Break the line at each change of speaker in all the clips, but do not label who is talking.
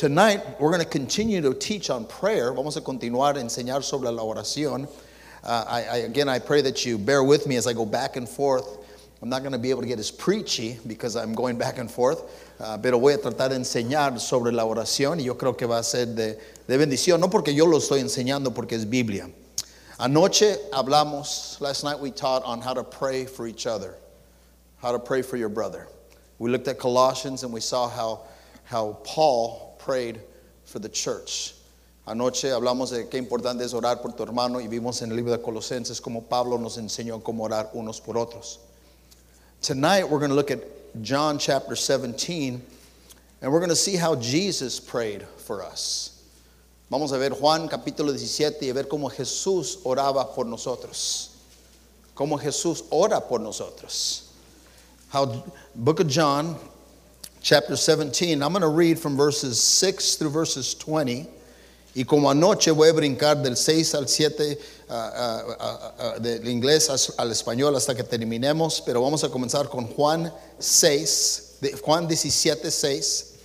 tonight we're going to continue to teach on prayer. Vamos a continuar a enseñar sobre la oración. Uh, I, I, again, I pray that you bear with me as I go back and forth. I'm not going to be able to get as preachy because I'm going back and forth, uh, pero voy a tratar de enseñar sobre la oración y yo creo que va a ser de, de bendición, no porque yo lo estoy enseñando, porque es Biblia. Anoche hablamos, last night we taught on how to pray for each other, how to pray for your brother. We looked at Colossians and we saw how, how Paul prayed for the church. Anoche hablamos de qué importante es orar por tu hermano y vimos en el libro de Colosenses como Pablo nos enseñó cómo orar unos por otros. Tonight we're going to look at John chapter 17 and we're going to see how Jesus prayed for us. Vamos a ver Juan capítulo 17 y ver cómo Jesús oraba por nosotros. Cómo Jesús ora por nosotros. How book of John chapter 17, I'm going to read from verses 6 through verses 20. Y como anoche voy a brincar del 6 al 7 uh, uh, uh, del inglés al español hasta que terminemos, pero vamos a comenzar con Juan 6, de Juan 17, 6,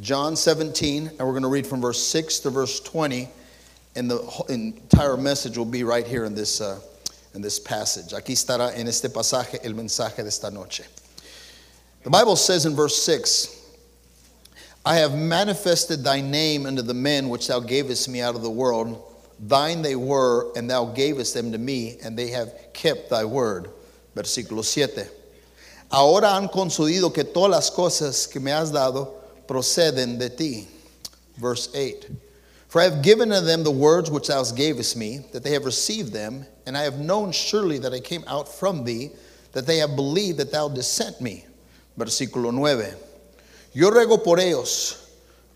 John 17, and we're going to read from verse 6 to verse 20, and the entire message will be right here in this, uh, in this passage. Aquí estará en este pasaje el mensaje de esta noche. The Bible says in verse 6, I have manifested thy name unto the men which thou gavest me out of the world. Thine they were, and thou gavest them to me, and they have kept thy word. Versículo 7. Ahora han concedido que todas las cosas que me has dado proceden de ti. Verse 8. For I have given to them the words which thou gavest me, that they have received them, and I have known surely that I came out from thee, that they have believed that thou didst sent me. Versículo 9. Yo ruego por ellos,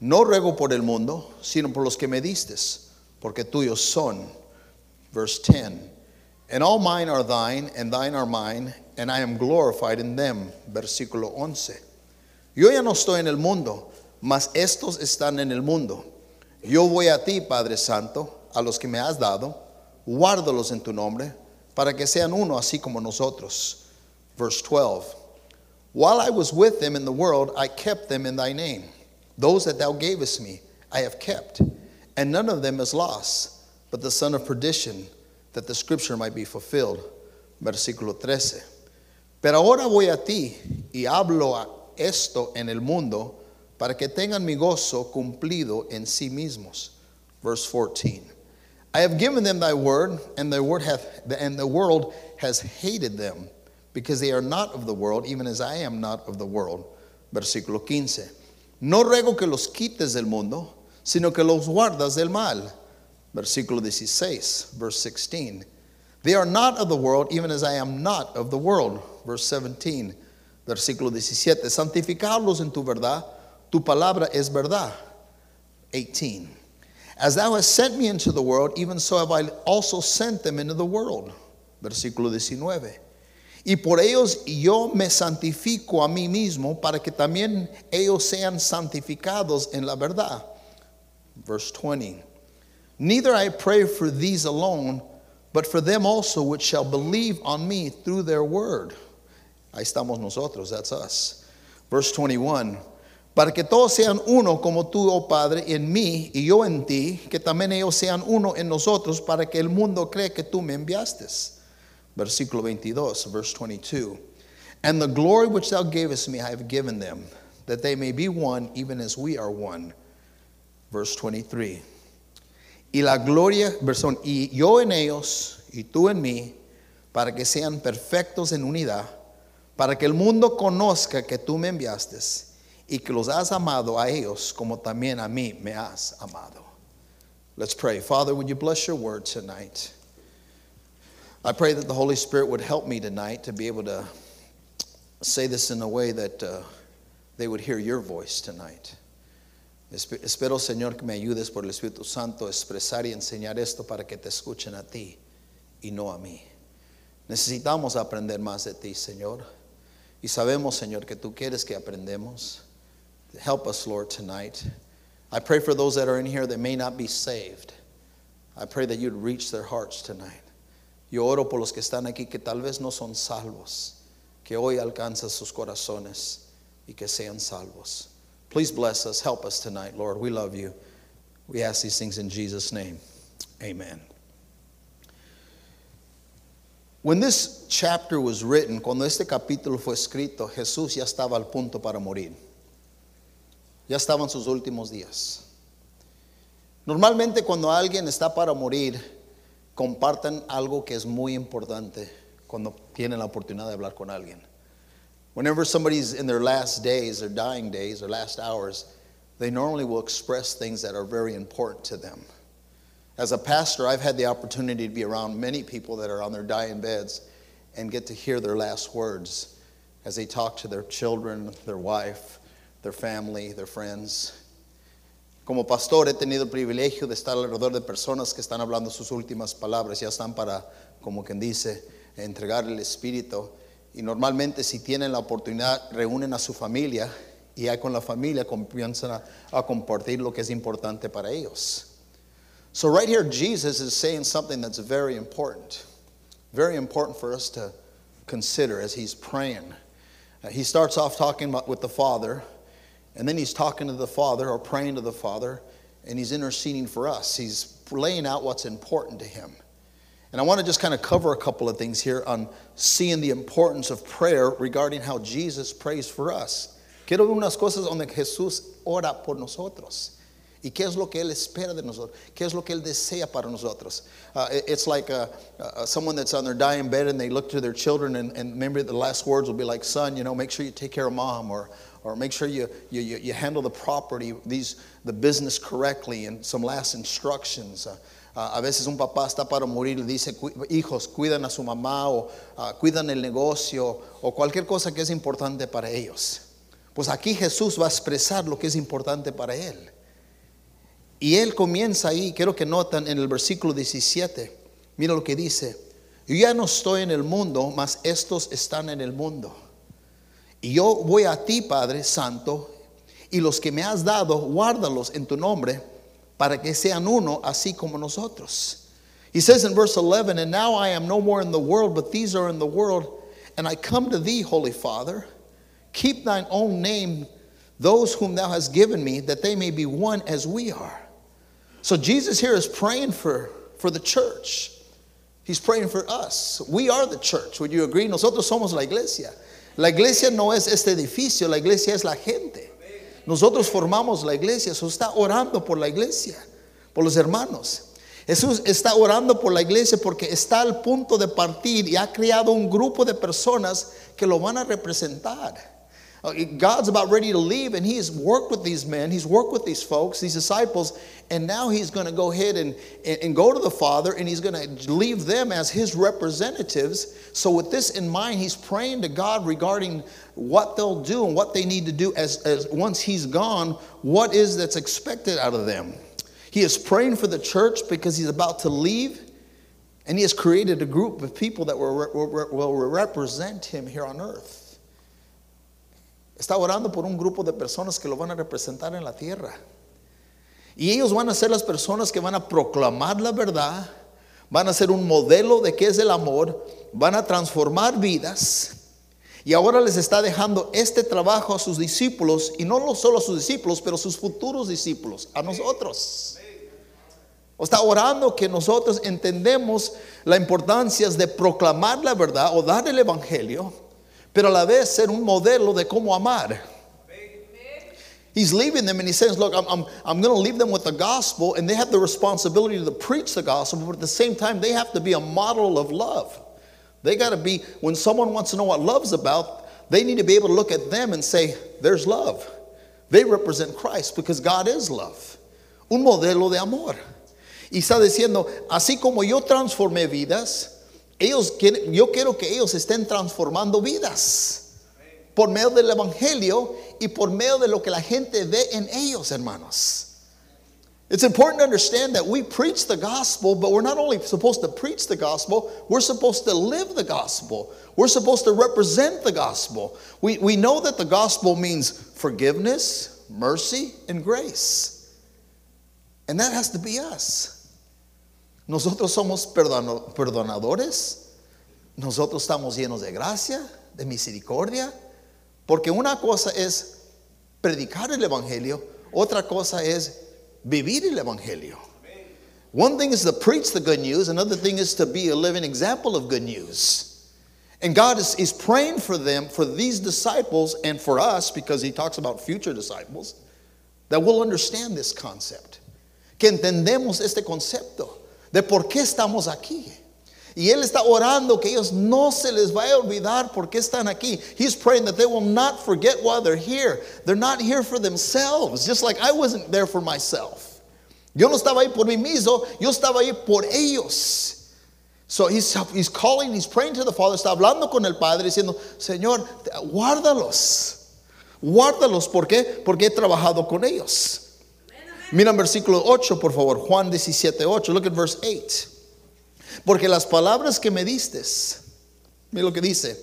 no ruego por el mundo, sino por los que me distes, porque tuyos son. Verse 10. And all mine are thine, and thine are mine, and I am glorified in them. Versículo 11. Yo ya no estoy en el mundo, mas estos están en el mundo. Yo voy a ti, Padre Santo, a los que me has dado, guárdalos en tu nombre, para que sean uno así como nosotros. Verse 12. While I was with them in the world, I kept them in thy name. Those that thou gavest me, I have kept, and none of them is lost, but the son of perdition, that the scripture might be fulfilled. Versículo 13. Pero ahora voy a ti y hablo a esto en el mundo para que tengan mi gozo cumplido en sí mismos. Verse 14. I have given them thy word, and the word hath and the world has hated them because they are not of the world, even as I am not of the world. Versículo 15. No ruego que los quites del mundo, sino que los guardas del mal. Versículo 16, verse 16. They are not of the world, even as I am not of the world. Verse 17, versículo 17. Santificarlos en tu verdad, tu palabra es verdad. 18. As thou hast sent me into the world, even so have I also sent them into the world. Versículo 19. Y por ellos yo me santifico a mí mismo para que también ellos sean santificados en la verdad. Verse 20. Neither I pray for these alone, but for them also which shall believe on me through their word. Ahí estamos nosotros, that's us. Verse 21. Para que todos sean uno como tú, oh Padre, en mí y yo en ti, que también ellos sean uno en nosotros, para que el mundo cree que tú me enviaste. Versículo 22, verse 22. And the glory which thou gavest me I have given them, that they may be one, even as we are one. Verse 23. Y la gloria, perdón, y yo en ellos, y tú en mí, para que sean perfectos en unidad, para que el mundo conozca que tú me enviaste y que los has amado a ellos como también a mí me has amado. Let's pray. Father, would you bless your word tonight? I pray that the Holy Spirit would help me tonight to be able to say this in a way that uh, they would hear your voice tonight. Espero, Señor, que me ayudes por el Espíritu Santo a expresar y enseñar esto para que te escuchen a ti y no a mí. Necesitamos aprender más de ti, Señor. Y sabemos, Señor, que tú quieres que aprendemos. Help us, Lord, tonight. I pray for those that are in here that may not be saved. I pray that you'd reach their hearts tonight. Yo oro por los que están aquí que tal vez no son salvos, que hoy alcanzas sus corazones y que sean salvos. Please bless us. Help us tonight, Lord. We love you. We ask these things in Jesus' name. Amen. When this chapter was written, cuando este capítulo fue escrito, Jesús ya estaba al punto para morir. Ya estaban sus últimos días. Normalmente cuando alguien está para morir, comparten algo que es muy importante cuando tienen la oportunidad de hablar con alguien. Whenever somebody's in their last days, their dying days, their last hours, they normally will express things that are very important to them. As a pastor, I've had the opportunity to be around many people that are on their dying beds and get to hear their last words as they talk to their children, their wife, their family, their friends. Como pastor he tenido el privilegio de estar alrededor de personas que están hablando sus últimas palabras, ya están para, como quien dice, entregar el Espíritu. Y normalmente si tienen la oportunidad, reúnen a su familia y ya con la familia comienzan a, compartir lo que es importante para ellos. So, right here, Jesus is saying something that's very important, very important for us to consider as he's praying. Uh, he starts off talking about, with the Father, and then he's talking to the Father or praying to the Father, and he's interceding for us. He's laying out what's important to him. And I want to just kind of cover a couple of things here on seeing the importance of prayer regarding how Jesus prays for us. Quiero ver unas cosas donde Jesús ora por nosotros. ¿Y qué es lo que Él espera de nosotros? ¿Qué es lo que Él desea para nosotros? Uh, it- it's like uh, uh, someone that's on their dying bed and they look to their children and, and remember the last words will be like, son, you know, make sure you take care of mom or, or make sure you, you, you, handle the property, these, the business correctly and some last instructions. Uh, uh, a veces un papá está para morir y dice, "Cu- hijos, cuidan a su mamá o uh, cuidan el negocio o cualquier cosa que es importante para ellos. Pues aquí Jesús va a expresar lo que es importante para él. Y él comienza ahí, quiero que notan en el versículo 17, mira lo que dice, yo ya no estoy en el mundo, mas estos están en el mundo. Y yo voy a ti, Padre Santo, y los que me has dado, guárdalos en tu nombre, para que sean uno, así como nosotros. He says in verse 11, And now I am no more in the world, but these are in the world, and I come to thee, Holy Father. Keep thine own name, those whom thou hast given me, that they may be one as we are. So Jesus here is praying for, for the church. He's praying for us. We are the church. Would you agree? Nosotros somos la iglesia. La iglesia no es este edificio, la iglesia es la gente. Nosotros formamos la iglesia. Jesús está orando por la iglesia, por los hermanos. Jesús está orando por la iglesia porque está al punto de partir y ha creado un grupo de personas que lo van a representar. Uh, God's about ready to leave, and he's worked with these men. He's worked with these folks, these disciples, and now He's going to go ahead and, and, and go to the Father, and He's going to leave them as His representatives. So, with this in mind, He's praying to God regarding what they'll do and what they need to do as, as once He's gone, what is that's expected out of them. He is praying for the church because He's about to leave, and He has created a group of people that will, will, will represent Him here on earth. Está orando por un grupo de personas que lo van a representar en la tierra. Y ellos van a ser las personas que van a proclamar la verdad, van a ser un modelo de qué es el amor, van a transformar vidas. Y ahora les está dejando este trabajo a sus discípulos, y no solo a sus discípulos, pero a sus futuros discípulos, a nosotros. Está orando que nosotros entendemos la importancia de proclamar la verdad o dar el evangelio, pero a la vez ser un modelo de cómo amar. He's leaving them and he says, Look, I'm, I'm, I'm going to leave them with the gospel, and they have the responsibility to preach the gospel, but at the same time, they have to be a model of love. They got to be, when someone wants to know what love's about, they need to be able to look at them and say, There's love. They represent Christ because God is love. Un modelo de amor. Y está diciendo, así como yo transformé vidas, ellos quieren- yo quiero que ellos estén transformando vidas por medio del evangelio y por medio de lo que la gente ve en ellos, hermanos. It's important to understand that we preach the gospel, but we're not only supposed to preach the gospel, we're supposed to live the gospel. We're supposed to represent the gospel. We, we know that the gospel means forgiveness, mercy, and grace. And that has to be us. Nosotros somos perdonadores. Nosotros estamos llenos de gracia, de misericordia. Porque una cosa es predicar el Evangelio, otra cosa es vivir el Evangelio. One thing is to preach the good news, another thing is to be a living example of good news. And God is, is praying for them, for these disciples, and for us, because He talks about future disciples, that we'll understand this concept. Que entendemos este concepto de por qué estamos aquí. Y Él está orando que ellos no se les vaya a olvidar por qué están aquí. He's praying that they will not forget why they're here. They're not here for themselves, just like I wasn't there for myself. Yo no estaba ahí por mí mismo, yo estaba ahí por ellos. So he's, he's calling, he's praying to the Father, está hablando con el Padre diciendo, Señor, guárdalos. Guárdalos, ¿por qué? Porque he trabajado con ellos. Mira en versículo 8, por favor, Juan 17, 8. Look at verse 8. Porque las palabras que me diste, mira lo que dice,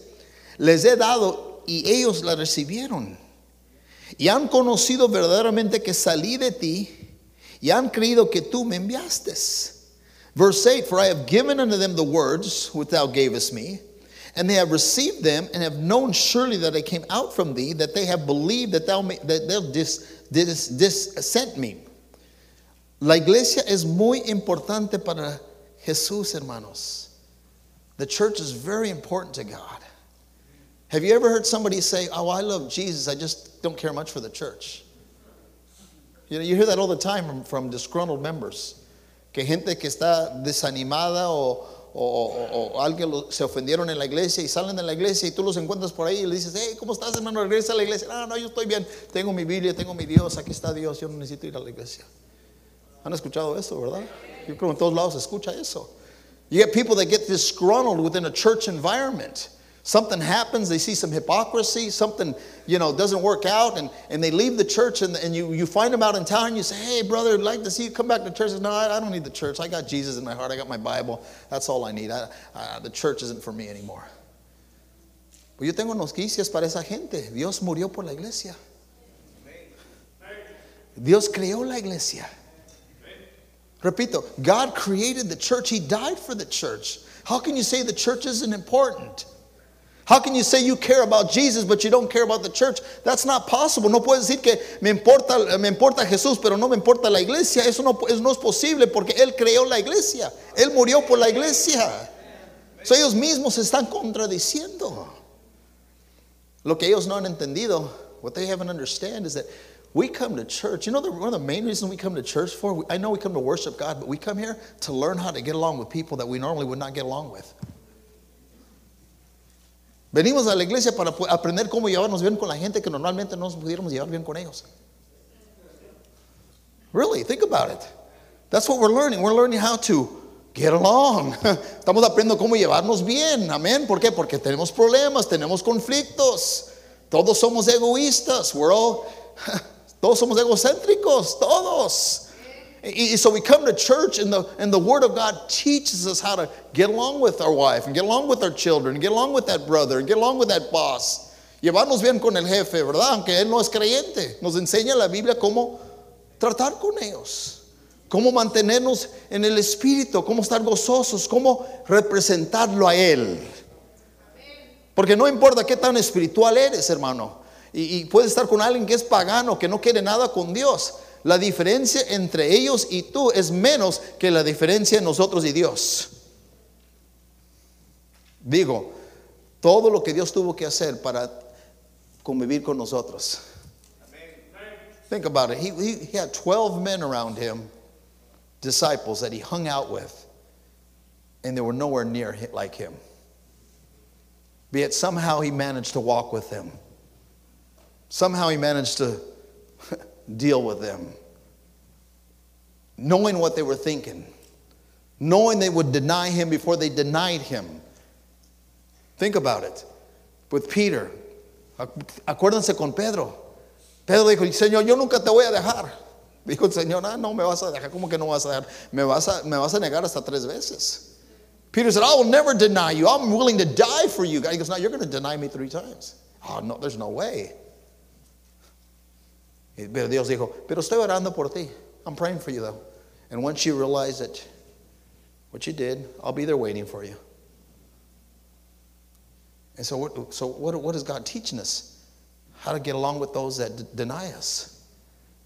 les he dado y ellos las recibieron. Y han conocido verdaderamente que salí de ti y han creído que tú me enviaste. Verse 8 For I have given unto them the words which thou gavest me, and they have received them, and have known surely that I came out from thee, that they have believed that thou may, that thou dis, dis, dis sent me. La iglesia es muy importante para Jesús, hermanos. The church is very important to God. Have you ever heard somebody say, Oh, I love Jesus, I just don't care much for the church? You know, you hear that all the time from, from disgruntled members. Que gente que está desanimada o, o, o, o alguien se ofendieron en la iglesia y salen de la iglesia y tú los encuentras por ahí y le dices, hey, ¿cómo estás, hermano? Regresa a la iglesia. No, no, yo estoy bien. Tengo mi Biblia, tengo mi Dios, aquí está Dios, yo no necesito ir a la iglesia. ¿Han escuchado eso, verdad? Yo creo en todos lados se escucha eso. You get people that get disgruntled within a church environment. Something happens, they see some hypocrisy, something, you know, doesn't work out, and, and they leave the church and, and you, you find them out in town and you say, hey, brother, I'd like to see you come back to church. No, I, I don't need the church. I got Jesus in my heart. I got my Bible. That's all I need. I, the church isn't for me anymore. Pues yo tengo noticias para esa gente. Dios murió por la iglesia. Dios creó la iglesia. Repito, God created the church. He died for the church. How can you say the church isn't important? How can you say you care about Jesus but you don't care about the church? That's not possible. No puedes decir que me importa, me importa Jesús pero no me importa la iglesia. Eso no, es posible porque Él creó la iglesia. Él murió por la iglesia. So ellos mismos se están contradiciendo. Lo que ellos no han entendido, what they haven't understand is that we come to church. You know, the, one of the main reasons we come to church for, I know we come to worship God, but we come here to learn how to get along with people that we normally would not get along with. Venimos a la iglesia para aprender cómo llevarnos bien con la gente que normalmente no nos pudiéramos llevar bien con ellos. Really, think about it. That's what we're learning. We're learning how to get along. Estamos aprendiendo cómo llevarnos bien. Amén. ¿Por qué? Porque tenemos problemas, tenemos conflictos. Todos somos egoístas. We're all, todos somos egocéntricos. Todos. So we come to church, and the, and the Word of God teaches us how to get along with our wife, and get along with our children, and get along with that brother, and get along with that boss. Llevarnos bien con el jefe, ¿verdad? Aunque él no es creyente. Nos enseña la Biblia cómo tratar con ellos, cómo mantenernos en el espíritu, cómo estar gozosos, cómo representarlo a Él. Porque no importa qué tan espiritual eres, hermano. Y, y puedes estar con alguien que es pagano, que no quiere nada con Dios. La diferencia entre ellos y tú es menos que la diferencia en nosotros y Dios. Digo, todo lo que Dios tuvo que hacer para convivir con nosotros. Think about it. He, had 12 men around him, disciples that he hung out with, and they were nowhere near like him. Yet somehow he managed to walk with them. Somehow he managed to deal with them. Knowing what they were thinking, knowing they would deny him before they denied him. Think about it. With Peter, acuérdense con Pedro. Pedro dijo, Señor, yo nunca te voy a dejar. Dijo el Señor, ah, no me vas a dejar. ¿Cómo que no vas a dejar? Me vas a, me vas a negar hasta tres veces. Peter said, I will never deny you. I'm willing to die for you. He goes, no, you're going to deny me three times. Oh, no, there's no way. Pero Dios dijo, pero estoy orando por ti. I'm praying for you though. And once you realize it, what you did, I'll be there waiting for you. And so, what, so what, what is God teaching us? how to get along with those that d- deny us,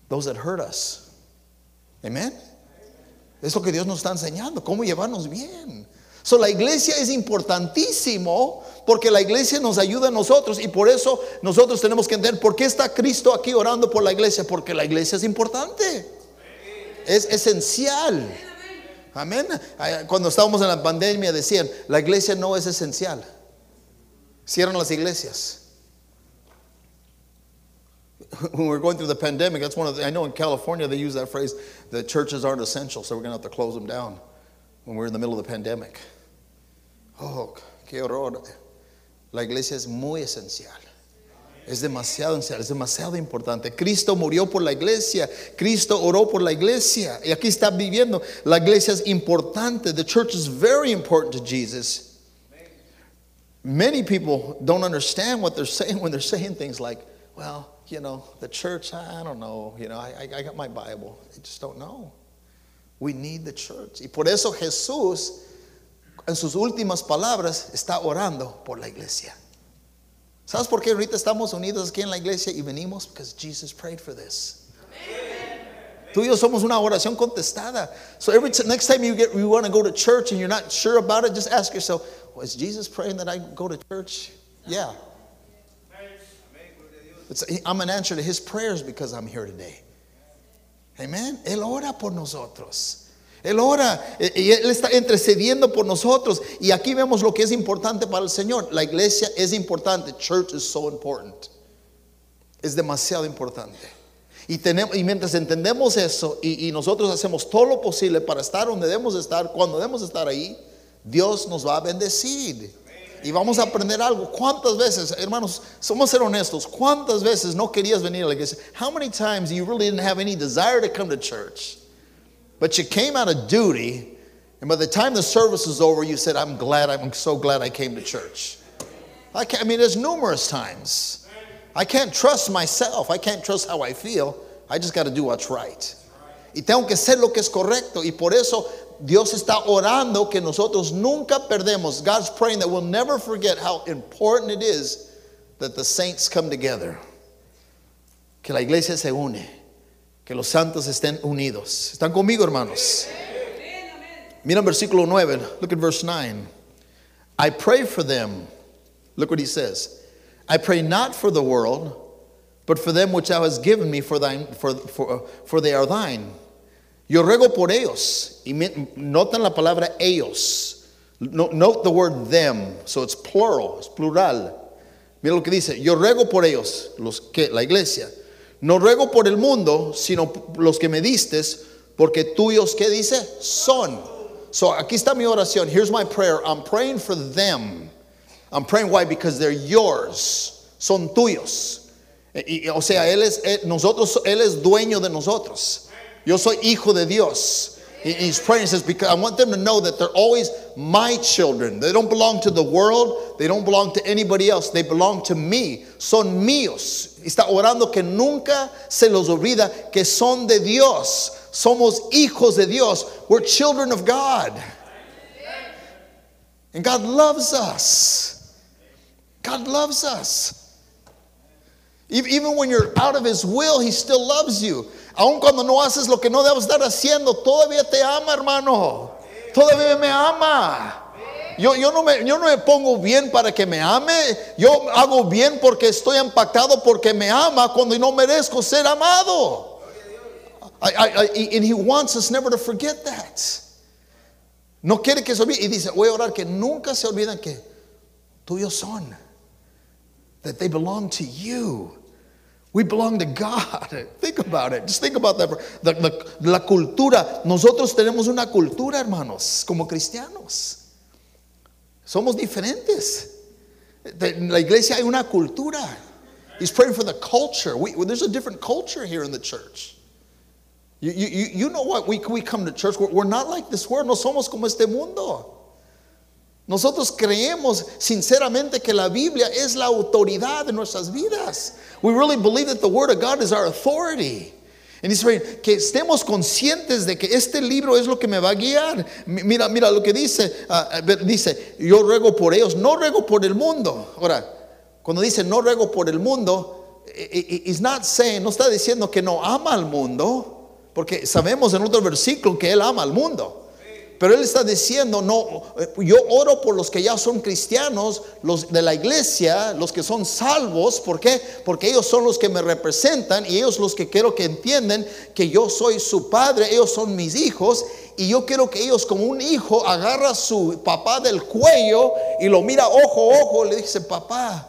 those that hurt us. Amen. Es lo que Dios nos está enseñando, cómo llevarnos bien. So, la iglesia es importantísimo porque la iglesia nos ayuda a nosotros y por eso nosotros tenemos que entender por qué está Cristo aquí orando por la iglesia, porque la iglesia es importante, es esencial. Amén. Cuando estábamos en la pandemia decían, la iglesia no es esencial. Cierran las iglesias. When we're going through the pandemic, that's one of the, I know in California they use that phrase, the churches aren't essential, so we're going to have to close them down when we're in the middle of the pandemic. Oh, qué horror. La iglesia es muy esencial. Es demasiado esencial, es demasiado importante. Cristo murió por la iglesia, Cristo oró por la iglesia. Y aquí está viviendo. La iglesia es importante. The church is very important to Jesus. Many people don't understand what they're saying when they're saying things like, well, you know, the church, I don't know, you know, I, I got my Bible. They just don't know. We need the church. Y por eso Jesús, en sus últimas palabras, está orando por la iglesia. ¿Sabes por qué ahorita estamos unidos aquí en la iglesia y venimos? Because Jesus prayed for this. Tú y yo somos una oración contestada. So every next time you get you want to go to church and you're not sure about it, just ask yourself, well, is Jesus praying that I go to church? Yeah. I'm an answer to his prayers because I'm here today. Amen. Él ora por nosotros. Él ora y Él está intercediendo por nosotros. Y aquí vemos lo que es importante para el Señor. La iglesia es importante. Church is so important. Es demasiado importante. Y, mientras entendemos eso y, y nosotros hacemos todo lo posible para estar donde debemos estar, cuando debemos estar ahí, Dios nos va a bendecir. Y vamos a aprender algo. ¿Cuántas veces, hermanos, somos ser honestos, cuántas veces no querías venir a la iglesia? How many times you really didn't have any desire to come to church? But you came out of duty, and by the time the service was over, you said, I'm glad, I'm so glad I came to church. I, I mean, there's numerous times. I can't trust myself. I can't trust how I feel. I just got to do what's right. Y tengo que hacer lo que es correcto. Y por eso Dios está orando que nosotros nunca perdemos. God's praying that we'll never forget how important it is that the saints come together. Que la iglesia se une. Que los santos estén unidos. ¿Están conmigo, hermanos? Mira versículo 9. Look at verse 9. I pray for them. Look what he says. I pray not for the world, but for them which thou hast given me, for, thine, for, for, they are thine. Yo ruego por ellos. Y notan la palabra ellos. Note the word them. So it's plural, it's plural. Mira lo que dice. Yo ruego por ellos, los que, la iglesia. No ruego por el mundo, sino los que me distes, porque tuyos, ¿qué dice? Son. So aquí está mi oración. Here's my prayer. I'm praying for them. I'm praying why? Because they're yours. Son tuyos. Y, o sea, él es, él, nosotros, él es dueño de nosotros. Yo soy hijo de Dios. He's praying, he says, because I want them to know that they're always my children. They don't belong to the world. They don't belong to anybody else. They belong to me. Son míos. Está orando que nunca se los olvida que son de Dios. Somos hijos de Dios. We're children of God. And God loves us. God loves us. Even when you're out of His will, He still loves you. Aun cuando no haces lo que no debes estar haciendo, todavía te ama, hermano. Todavía me ama. Yo, yo, no me, yo no me pongo bien para que me ame. Yo hago bien porque estoy impactado porque me ama cuando no merezco ser amado. I, and he wants us never to forget that. No quiere que se olvide. Y dice, voy a orar que nunca se olviden que tuyos son. That they belong to you. We belong to God. Think about it. Just think about that. The, the, la cultura. Nosotros tenemos una cultura, hermanos, como cristianos. Somos diferentes. En la iglesia hay una cultura. He's praying for the culture. We, there's a different culture here in the church. You, you, you know what? We, we come to church. We're, we're not like this world. No somos como este mundo. Nosotros creemos sinceramente que la Biblia es la autoridad de nuestras vidas. We really believe that the Word of God is our authority. And he's saying que estemos conscientes de que este libro es lo que me va a guiar. Mira, mira lo que dice. Uh, dice, yo ruego por ellos, no ruego por el mundo. Ahora, cuando dice no ruego por el mundo, he's not saying, no está diciendo que no ama al mundo, porque sabemos en otro versículo que él ama al mundo. Pero él está diciendo, no, yo oro por los que ya son cristianos, los de la iglesia, los que son salvos, ¿por qué? Porque ellos son los que me representan y ellos los que quiero que entiendan que yo soy su padre, ellos son mis hijos y yo quiero que ellos como un hijo agarra a su papá del cuello y lo mira ojo ojo le dice, papá,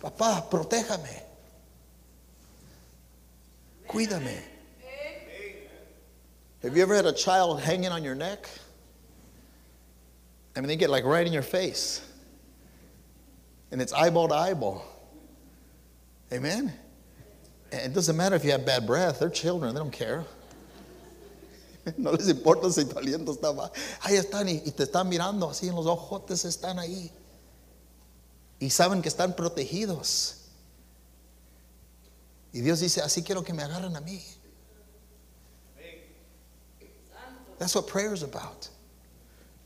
papá, protéjame, cuídame. Have you ever had a child hanging on your neck? I mean, they get like right in your face. And it's eyeball to eyeball. Amen? And it doesn't matter if you have bad breath, they're children, they don't care. No les importa si tu aliento está mal. Ahí están y, y te están mirando así en los ojotes, están ahí. Y saben que están protegidos. Y Dios dice, así quiero que me agarren a mí. That's what prayer is about.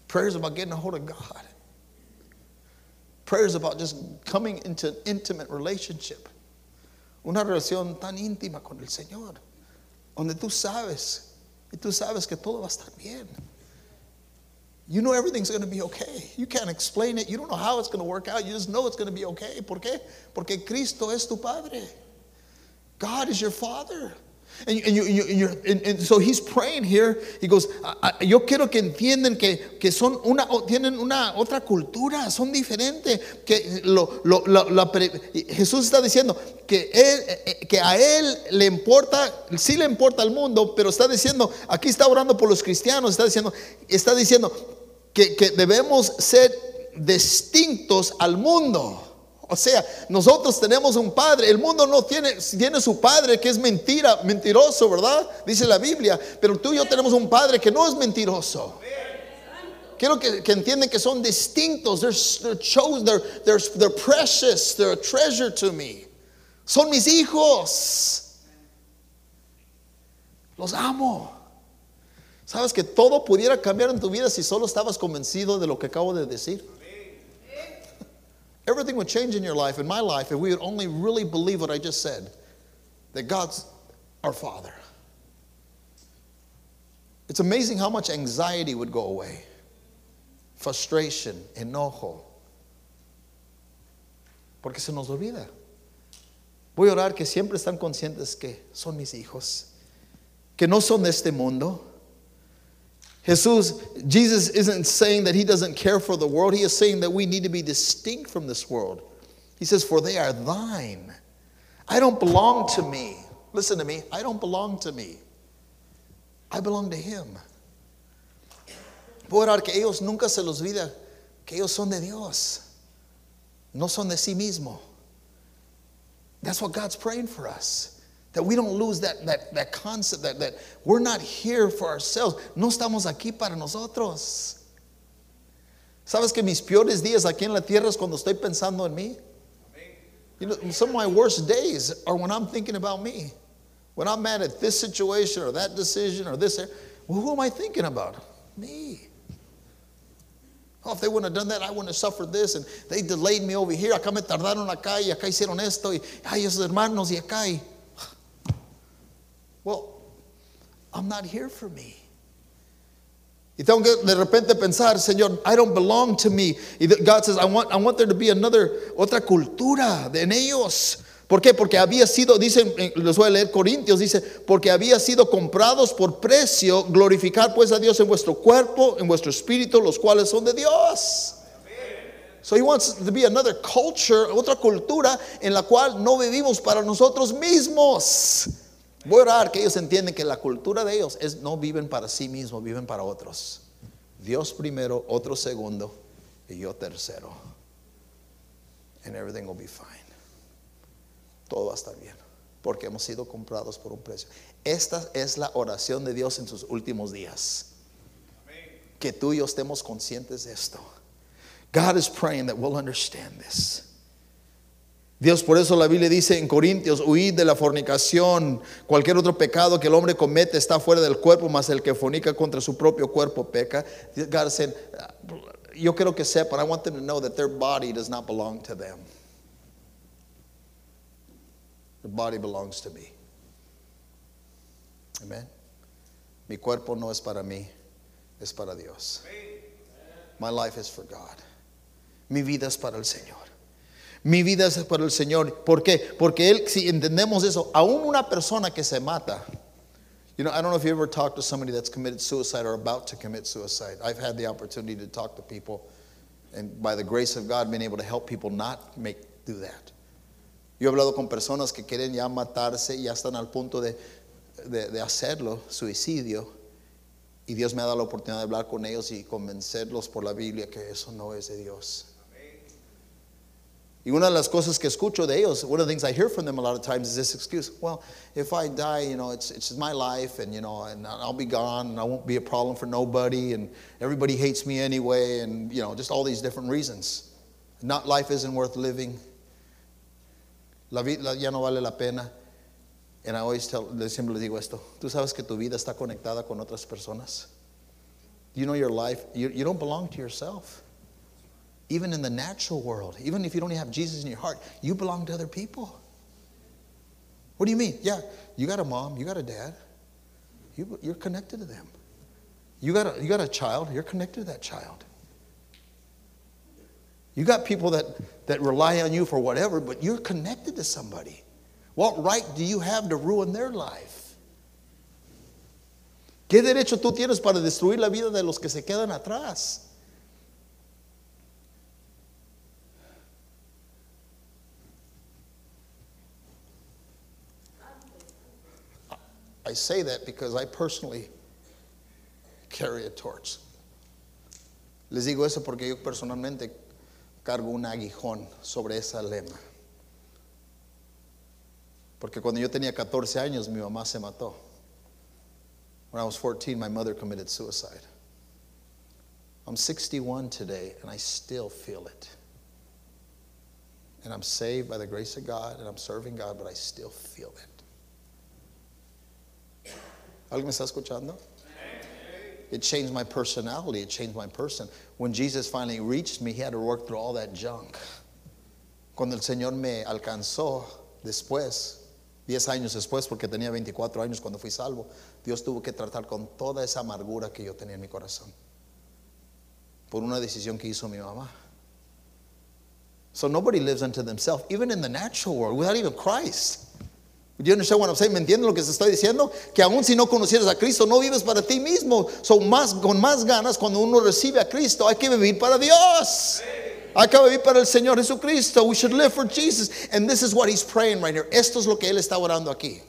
Prayer is about getting a hold of God. Prayer is about just coming into an intimate relationship. Una relación tan íntima con el Señor. Donde tú sabes, y tú sabes que todo va a estar bien. You know everything's going to be okay. You can't explain it. You don't know how it's going to work out. You just know it's going to be okay. ¿Por qué? Porque Cristo es tu Padre. God is your Father. And, and, you, you- and, and- so he's praying here. He goes, "I- I- yo quiero que entiendan que, que son una, tienen una otra cultura, son diferentes. Que lo, lo- pre- Jesús está diciendo que, él, eh, eh, que a él le importa, sí le importa al mundo, pero está diciendo, aquí está orando por los cristianos, está diciendo, está diciendo que, que debemos ser distintos al mundo. O sea, nosotros tenemos un padre, el mundo no tiene, tiene su padre que es mentira, mentiroso, ¿verdad? Dice la Biblia, pero tú y yo tenemos un padre que no es mentiroso. Quiero que, que entiendan que son distintos, they're, chosen, they're precious, they're a treasure to me. Son mis hijos. Los amo. Sabes que todo pudiera cambiar en tu vida si solo estabas convencido de lo que acabo de decir. Everything would change in your life, in my life, if we would only really believe what I just said that God's our Father. It's amazing how much anxiety would go away, frustration, enojo. Porque se nos olvida. Voy a orar que siempre están conscientes que son mis hijos, que no son de este mundo. Jesus, Jesus isn't saying that he doesn't care for the world. He is saying that we need to be distinct from this world. He says, For they are thine. I don't belong to me. Listen to me. I don't belong to me. I belong to him. Orar que ellos nunca se los olvida que ellos son de Dios. No son de sí mismo. That's what God's praying for us. That we don't lose that, that, that concept that, that we're not here for ourselves. No estamos aquí para nosotros. ¿Sabes que mis peores días aquí en la tierra es cuando estoy pensando en mí? You know, some of my worst days are when I'm thinking about me. When I'm mad at this situation or that decision or this. Well, who am I thinking about? Me. Oh, if they wouldn't have done that, I wouldn't have suffered this. And they delayed me over here. Acá me tardaron acá y acá hicieron esto. Y ay, esos hermanos y acá. Y, well, I'm not here for me. Y tengo que de repente pensar, Señor, I don't belong to me. Y God says, I want, I want there to be another, otra cultura en ellos. ¿Por qué? Porque había sido, dicen, les voy a leer Corintios, dice, porque había sido comprados por precio, glorificar pues a Dios en vuestro cuerpo, en vuestro espíritu, los cuales son de Dios. So he wants to be another culture, otra cultura en la cual no vivimos para nosotros mismos. Voy a orar que ellos entienden que la cultura de ellos es no viven para sí mismos, viven para otros. Dios primero, otro segundo y yo tercero. And everything will be fine. Todo va a estar bien porque hemos sido comprados por un precio. Esta es la oración de Dios en sus últimos días. Que tú y yo estemos conscientes de esto. God is praying that we'll understand this. Dios, por eso la Biblia dice en Corintios, huid de la fornicación, cualquier otro pecado que el hombre comete está fuera del cuerpo, mas el que fornica contra su propio cuerpo peca. God saying, yo quiero que sepan, I want them to know that their body does not belong to them. The body belongs to me. Amen. Mi cuerpo no es para mí, es para Dios. My life is for God. Mi vida es para el Señor. Mi vida es para el Señor. ¿Por qué? Porque Él, si entendemos eso, aún una persona que se mata. You know, I don't know if you ever talked to somebody that's committed suicide or about to commit suicide. I've had the opportunity to talk to people, and by the grace of God, been able to help people not make do that. Yo he hablado con personas que quieren ya matarse ya están al punto de, de, de hacerlo, suicidio, y Dios me ha dado la oportunidad de hablar con ellos y convencerlos por la Biblia que eso no es de Dios. Y una de las cosas que escucho de ellos, one of the things I hear from them a lot of times is this excuse. Well, if I die, you know, it's, it's my life and, you know, and I'll be gone and I won't be a problem for nobody and everybody hates me anyway and, you know, just all these different reasons. Not life isn't worth living. La vida ya no vale la pena. And I always tell, siempre les digo esto. Tú sabes que tu vida está conectada con otras personas. You know your life, you, you don't belong to yourself. Even in the natural world, even if you don't have Jesus in your heart, you belong to other people. What do you mean? Yeah, you got a mom, you got a dad, you, you're connected to them. You got, a, you got a child, you're connected to that child. You got people that, that rely on you for whatever, but you're connected to somebody. What right do you have to ruin their life? ¿Qué derecho tú tienes para destruir la vida de los que se quedan atrás? I say that because I personally carry a torch. Les digo eso porque yo personalmente cargo un aguijón sobre esa lema. Porque cuando yo tenía 14 años, mi mamá se mató. When I was 14, my mother committed suicide. I'm 61 today, and I still feel it. And I'm saved by the grace of God, and I'm serving God, but I still feel it. ¿Alguien me está escuchando? It changed my personality. It changed my person. When Jesus finally reached me, he had to work through all that junk. Cuando el Señor me alcanzó después, 10 años después, porque tenía 24 años cuando fui salvo, Dios tuvo que tratar con toda esa amargura que yo tenía en mi corazón. Por una decisión que hizo mi mamá. So nobody lives unto themselves, even in the natural world, without even Christ. You understand what I'm saying? ¿Me entienden lo que se está diciendo? Que aún si no conocieras a Cristo, no vives para ti mismo. Son más, con más ganas, cuando uno recibe a Cristo, hay que vivir para Dios. Hay que vivir para el Señor Jesucristo. We should live for Jesus. And this is what he's praying right here. Esto es lo que él está orando aquí.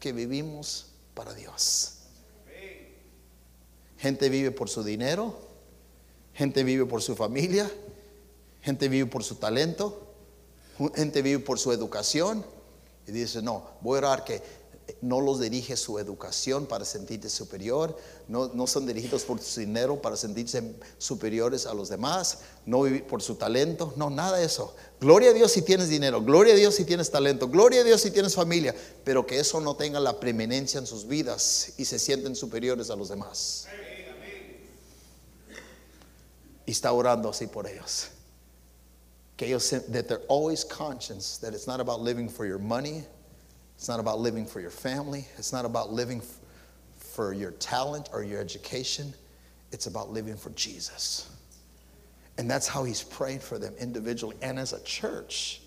Que vivimos para Dios. Gente vive por su dinero. Gente vive por su familia. Gente vive por su talento. Gente vive por su educación. Y dice, no, voy a orar que no los dirige su educación para sentirse superior, no, no son dirigidos por su dinero para sentirse superiores a los demás, no vivir por su talento, no, nada de eso. Gloria a Dios si tienes dinero, gloria a Dios si tienes talento, gloria a Dios si tienes familia, pero que eso no tenga la preeminencia en sus vidas y se sienten superiores a los demás. Y está orando así por ellos. Ellos, that they're always conscious that it's not about living for your money, it's not about living for your family, it's not about living for your talent or your education, it's about living for Jesus. And that's how he's praying for them individually and as a church.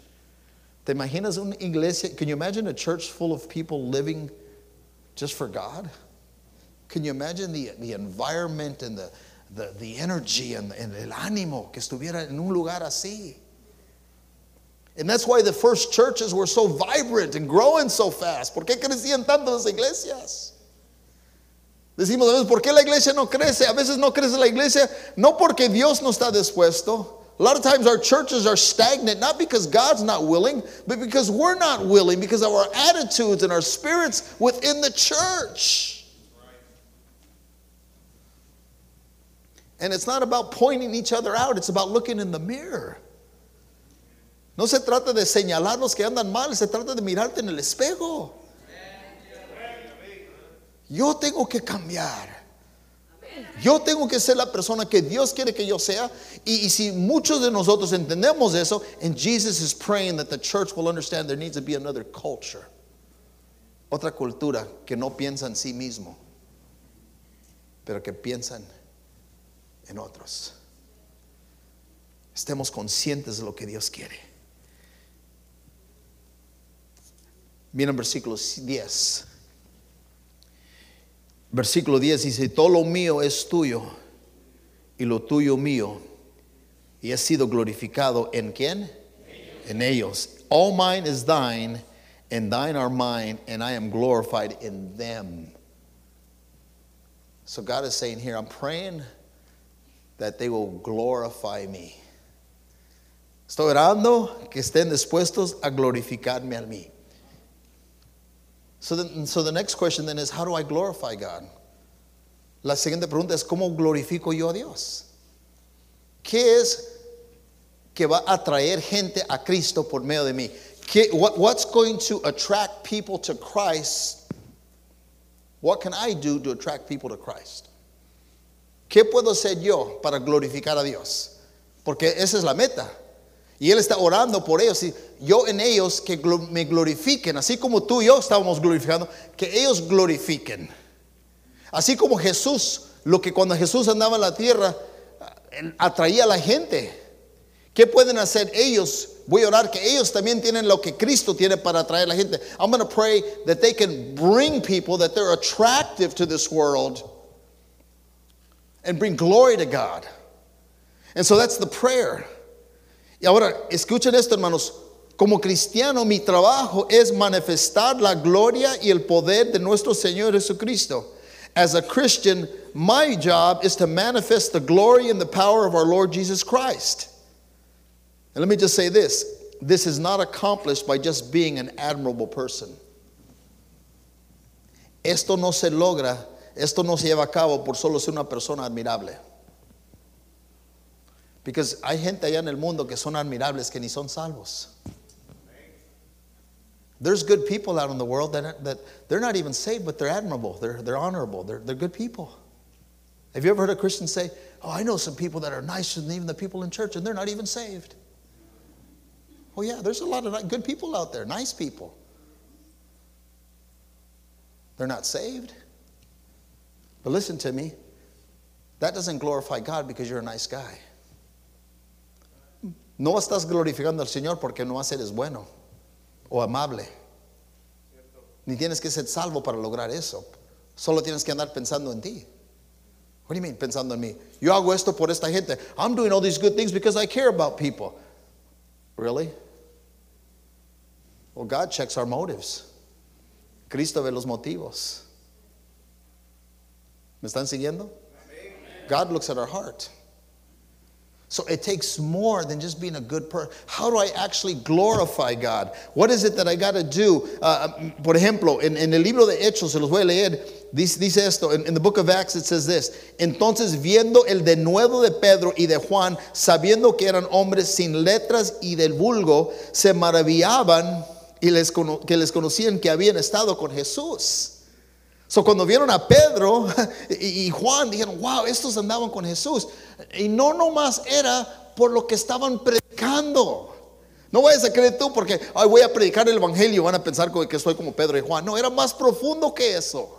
¿Te imaginas una iglesia? Can you imagine a church full of people living just for God? Can you imagine the, the environment and the, the, the energy and, and el ánimo que estuviera en un lugar así? And that's why the first churches were so vibrant and growing so fast. ¿Por qué crecían tanto las iglesias? Decimos a veces, ¿por qué la iglesia no crece? A veces no crece la iglesia, no porque Dios no está dispuesto. A lot of times our churches are stagnant, not because God's not willing, but because we're not willing, because of our attitudes and our spirits within the church. And it's not about pointing each other out, it's about looking in the mirror. No se trata de señalar los que andan mal, se trata de mirarte en el espejo. Yo tengo que cambiar. Yo tengo que ser la persona que Dios quiere que yo sea. Y, y, si muchos de nosotros entendemos eso, and Jesus is praying that the church will understand there needs to be another culture. Otra cultura que no piensa en sí mismo, pero que piensan en otros. Estemos conscientes de lo que Dios quiere. Miren versículo 10. Versículo 10 dice, todo lo mío es tuyo y lo tuyo mío. Y he sido glorificado en quién? En ellos. All mine is thine and thine are mine, and I am glorified in them. So God is saying here, I'm praying that they will glorify me. Estoy orando que estén dispuestos a glorificarme a mí. So, then, so the next question then is, how do I glorify God? La siguiente pregunta es, ¿cómo glorifico yo a Dios? ¿Qué es que va a atraer gente a Cristo por medio de mí? what, what's going to attract people to Christ? What can I do to attract people to Christ? ¿Qué puedo hacer yo para glorificar a Dios? Porque esa es la meta. Y Él está orando por ellos. Y yo en ellos que me glorifiquen, así como tú y yo estábamos glorificando, que ellos glorifiquen. Así como Jesús, lo que cuando Jesús andaba en la tierra, atraía a la gente. ¿Qué pueden hacer ellos? Voy a orar que ellos también tienen lo que Cristo tiene para atraer la gente. I'm going to pray that they can bring people, that they're attractive to this world and bring glory to God. And so that's the prayer. Y ahora, escuchen esto, hermanos. Como cristiano, mi trabajo es manifestar la gloria y el poder de nuestro Señor Jesucristo. As a Christian, my job is to manifest the glory and the power of our Lord Jesus Christ. And let me just say this this is not accomplished by just being an admirable person. Esto no se logra, esto no se lleva a cabo por solo ser una persona admirable. Because hay gente allá en el mundo que son admirables que ni son salvos. There's good people out in the world that, that they're not even saved, but they're admirable. They're, they're honorable. They're, they're good people. Have you ever heard a Christian say, Oh, I know some people that are nicer than even the people in church, and they're not even saved? Oh, yeah, there's a lot of good people out there, nice people. They're not saved. But listen to me that doesn't glorify God because you're a nice guy. No estás glorificando al Señor porque no eres bueno o amable. Ni tienes que ser salvo para lograr eso. Solo tienes que andar pensando en ti. What do you mean pensando en mí? Yo hago esto por esta gente. I'm doing all these good things because I care about people. Really? Well, God checks our motives. Cristo ve los motivos. ¿Me están siguiendo? God looks at our heart. So it takes more than just being a good person. How do I actually glorify God? What is it that I got to do? Uh, por ejemplo, en, en, el libro de Hechos, se los voy a leer, dice, esto, in, in, the book of Acts it says this, entonces viendo el denuedo de Pedro y de Juan, sabiendo que eran hombres sin letras y del vulgo, se maravillaban y les, que les conocían que habían estado con Jesús. So cuando vieron a Pedro y Juan, dijeron, wow, estos andaban con Jesús. Y no nomás era por lo que estaban predicando. No vayas a creer tú porque Ay, voy a predicar el Evangelio van a pensar que estoy como Pedro y Juan. No, era más profundo que eso.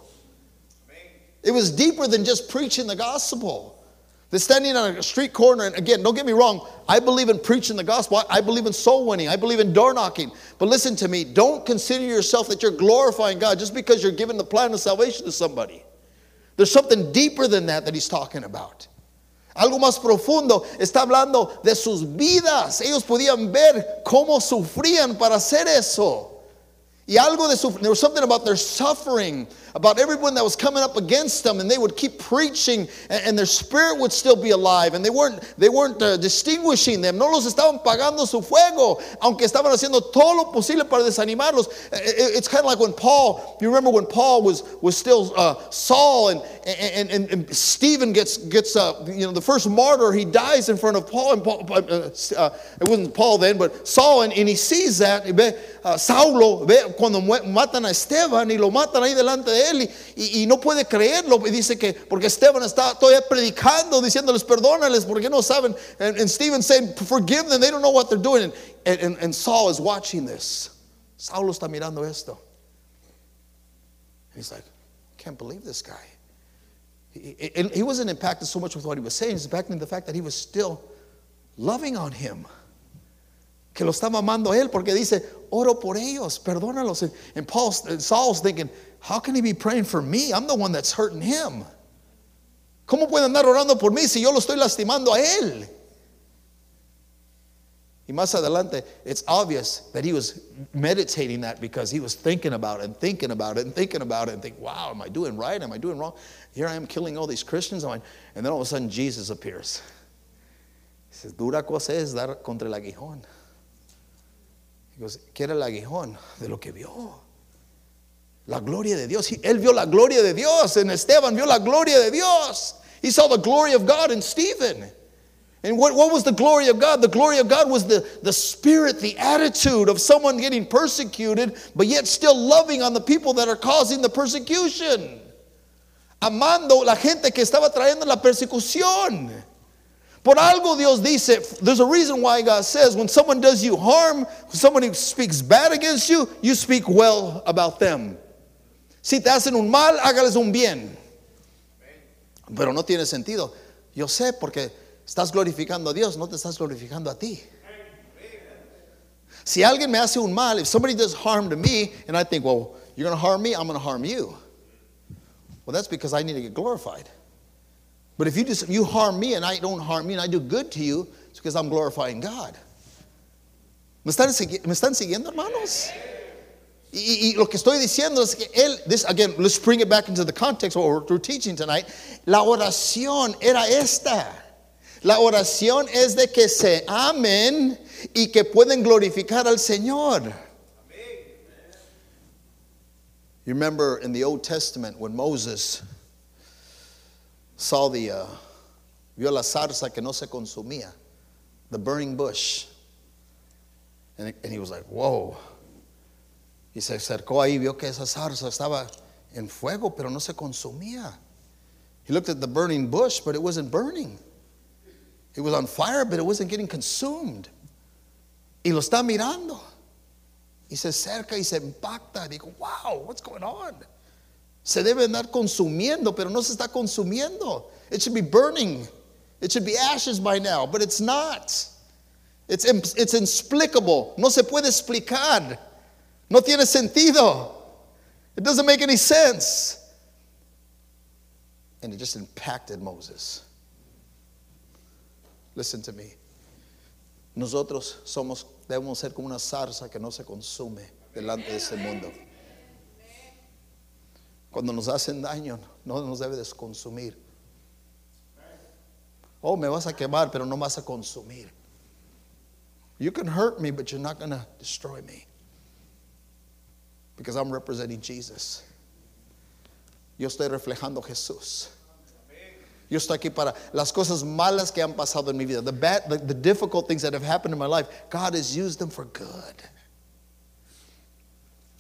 It was deeper than just preaching the gospel. They're standing on a street corner, and again, don't get me wrong, I believe in preaching the gospel. I believe in soul winning. I believe in door knocking. But listen to me, don't consider yourself that you're glorifying God just because you're giving the plan of salvation to somebody. There's something deeper than that that he's talking about. Algo más profundo, está hablando de sus vidas. Ellos podían ver cómo sufrían para hacer eso. Y algo de su, there was something about their suffering, about everyone that was coming up against them, and they would keep preaching, and, and their spirit would still be alive, and they weren't, they weren't uh, distinguishing them. No los estaban pagando su fuego, aunque estaban haciendo todo lo posible para desanimarlos. It, it's kind of like when Paul, you remember when Paul was was still uh, Saul, and, and and, and Stephen gets gets uh, you know the first martyr, he dies in front of Paul, and Paul, uh, uh, it wasn't Paul then, but Saul, and, and he sees that. a Saulo ve cuando matan a Esteban y lo matan ahí delante de él y, y- y no puede creerlo y dice que porque Esteban está todavía predicando diciéndoles perdónales porque no saben? And, and Stephen saying forgive them they don't know what they're doing. And, and, and Saul is watching this. Saulo está mirando esto. And he's like can't believe this guy he, he- wasn't impacted so much with what he was saying he's impacted in the fact that he was still loving on him que lo estaba amando él porque dice, oro por ellos, perdónalos. And, and Paul, and Saul's thinking, how can he be praying for me? I'm the one that's hurting him. ¿Cómo puede andar orando por mí si yo lo estoy lastimando a él? Y más adelante, it's obvious that he was meditating that because he was thinking about it and thinking about it and thinking about it and think, wow, am I doing right? Am I doing wrong? Here I am killing all these Christians. And then all of a sudden Jesus appears. He says, dura cosa es dar contra el aguijón. He goes, ¿qué era el aguijón? De lo que vio. La gloria de Dios. He- él vio la gloria de Dios. En Esteban vio la gloria de Dios. He saw the glory of God in Stephen. And what, what was the glory of God? The glory of God was the, the spirit, the attitude of someone getting persecuted, but yet still loving on the people that are causing the persecution. Amando la gente que estaba trayendo la persecución. Por algo Dios dice, there's a reason why God says when someone does you harm, when somebody speaks bad against you, you speak well about them. Si te hacen un mal, hágales un bien. Pero no tiene sentido. Yo sé porque estás glorificando a Dios, no te estás glorificando a ti. Si alguien me hace un mal, if somebody does harm to me, and I think, well, you're going to harm me, I'm going to harm you. Well, that's because I need to get glorified. But if you just you harm me and I don't harm you and I do good to you, it's because I'm glorifying God. ¿Me están, me están siguiendo, hermanos? Y, y- y lo que estoy diciendo es que él, this again, let's bring it back into the context of what we're teaching tonight. La oración era esta. La oración es de que se amen y que pueden glorificar al Señor. You remember in the Old Testament when Moses saw the, uh, vio la zarza que no se consumía, the burning bush. And, and he was like, whoa. Y se acercó ahí, vio que esa zarza estaba en fuego, pero no se consumía. He looked at the burning bush, but it wasn't burning. It was on fire, but it wasn't getting consumed. Y lo está mirando. Y se acerca y se impacta. Digo, wow, what's going on? Se debe andar consumiendo, pero no se está consumiendo. It should be burning. It should be ashes by now, but it's not. It's, it's inexplicable. No se puede explicar. No tiene sentido. It doesn't make any sense. And it just impacted Moses. Listen to me. Nosotros somos, debemos ser como una zarza que no se consume delante de este mundo. Cuando nos hacen daño, no nos debe desconsumir. Oh, me vas a quemar, pero no vas a consumir. You can hurt me, but you're not going to destroy me. Because I'm representing Jesus. Yo estoy reflejando a Jesús. Yo estoy aquí para las cosas malas que han pasado en mi vida. The, bad, the, the difficult things that have happened in my life, God has used them for good.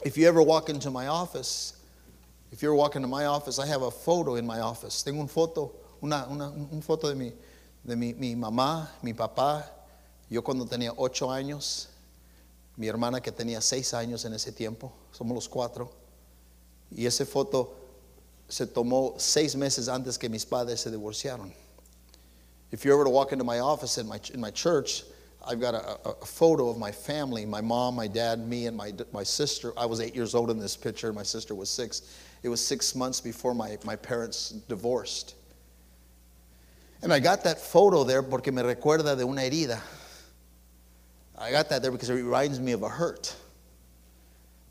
If you ever walk into my office, if you're walking to my office, I have a photo in my office. Tengo un foto, una, una un foto de, mi, de mi, mi mamá, mi papá, yo cuando tenía ocho años, mi hermana que tenía seis años en ese tiempo, somos los cuatro. Y esa foto se tomó seis meses antes que mis padres se divorciaron. If you ever to walk into my office in my, in my church, I've got a, a, photo of my family my mom, my dad, me, and my, my sister. I was eight years old in this picture, my sister was six. It was six months before my, my parents divorced. And I got that photo there porque me recuerda de una herida. I got that there because it reminds me of a hurt.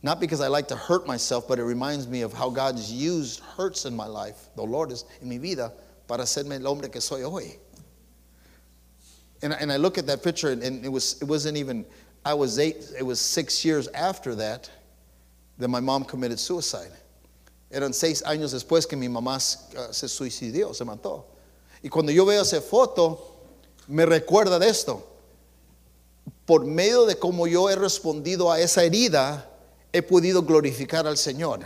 Not because I like to hurt myself, but it reminds me of how God's used hurts in my life, dolores en mi vida, para hacerme el hombre que soy hoy. And, and I look at that picture, and, and it, was, it wasn't even, I was eight, it was six years after that that my mom committed suicide. Eran seis años después que mi mamá uh, se suicidió, se mató. Y cuando yo veo esa foto, me recuerda de esto. por medio de cómo yo he respondido a esa herida, he podido glorificar al Señor.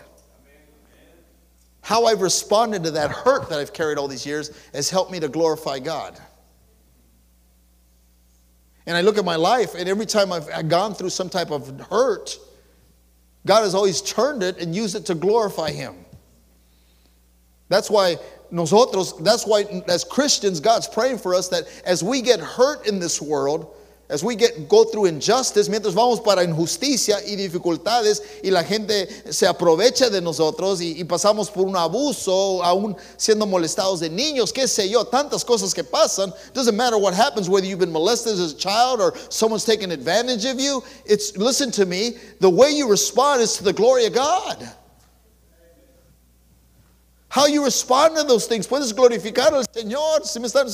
How I've responded to that hurt that I've carried all these years has helped me to glorify God. And I look at my life, and every time I've gone through some type of hurt, God has always turned it and used it to glorify Him. That's why nosotros, that's why as Christians, God's praying for us that as we get hurt in this world, as we get, go through injustice, mientras vamos para injusticia y dificultades y la gente se aprovecha de nosotros y, y, pasamos por un abuso, aún siendo molestados de niños, qué sé yo, tantas cosas que pasan. Doesn't matter what happens, whether you've been molested as a child or someone's taken advantage of you. It's, listen to me, the way you respond is to the glory of God. How you respond to those things. Puedes glorificar al Señor. Si me, están,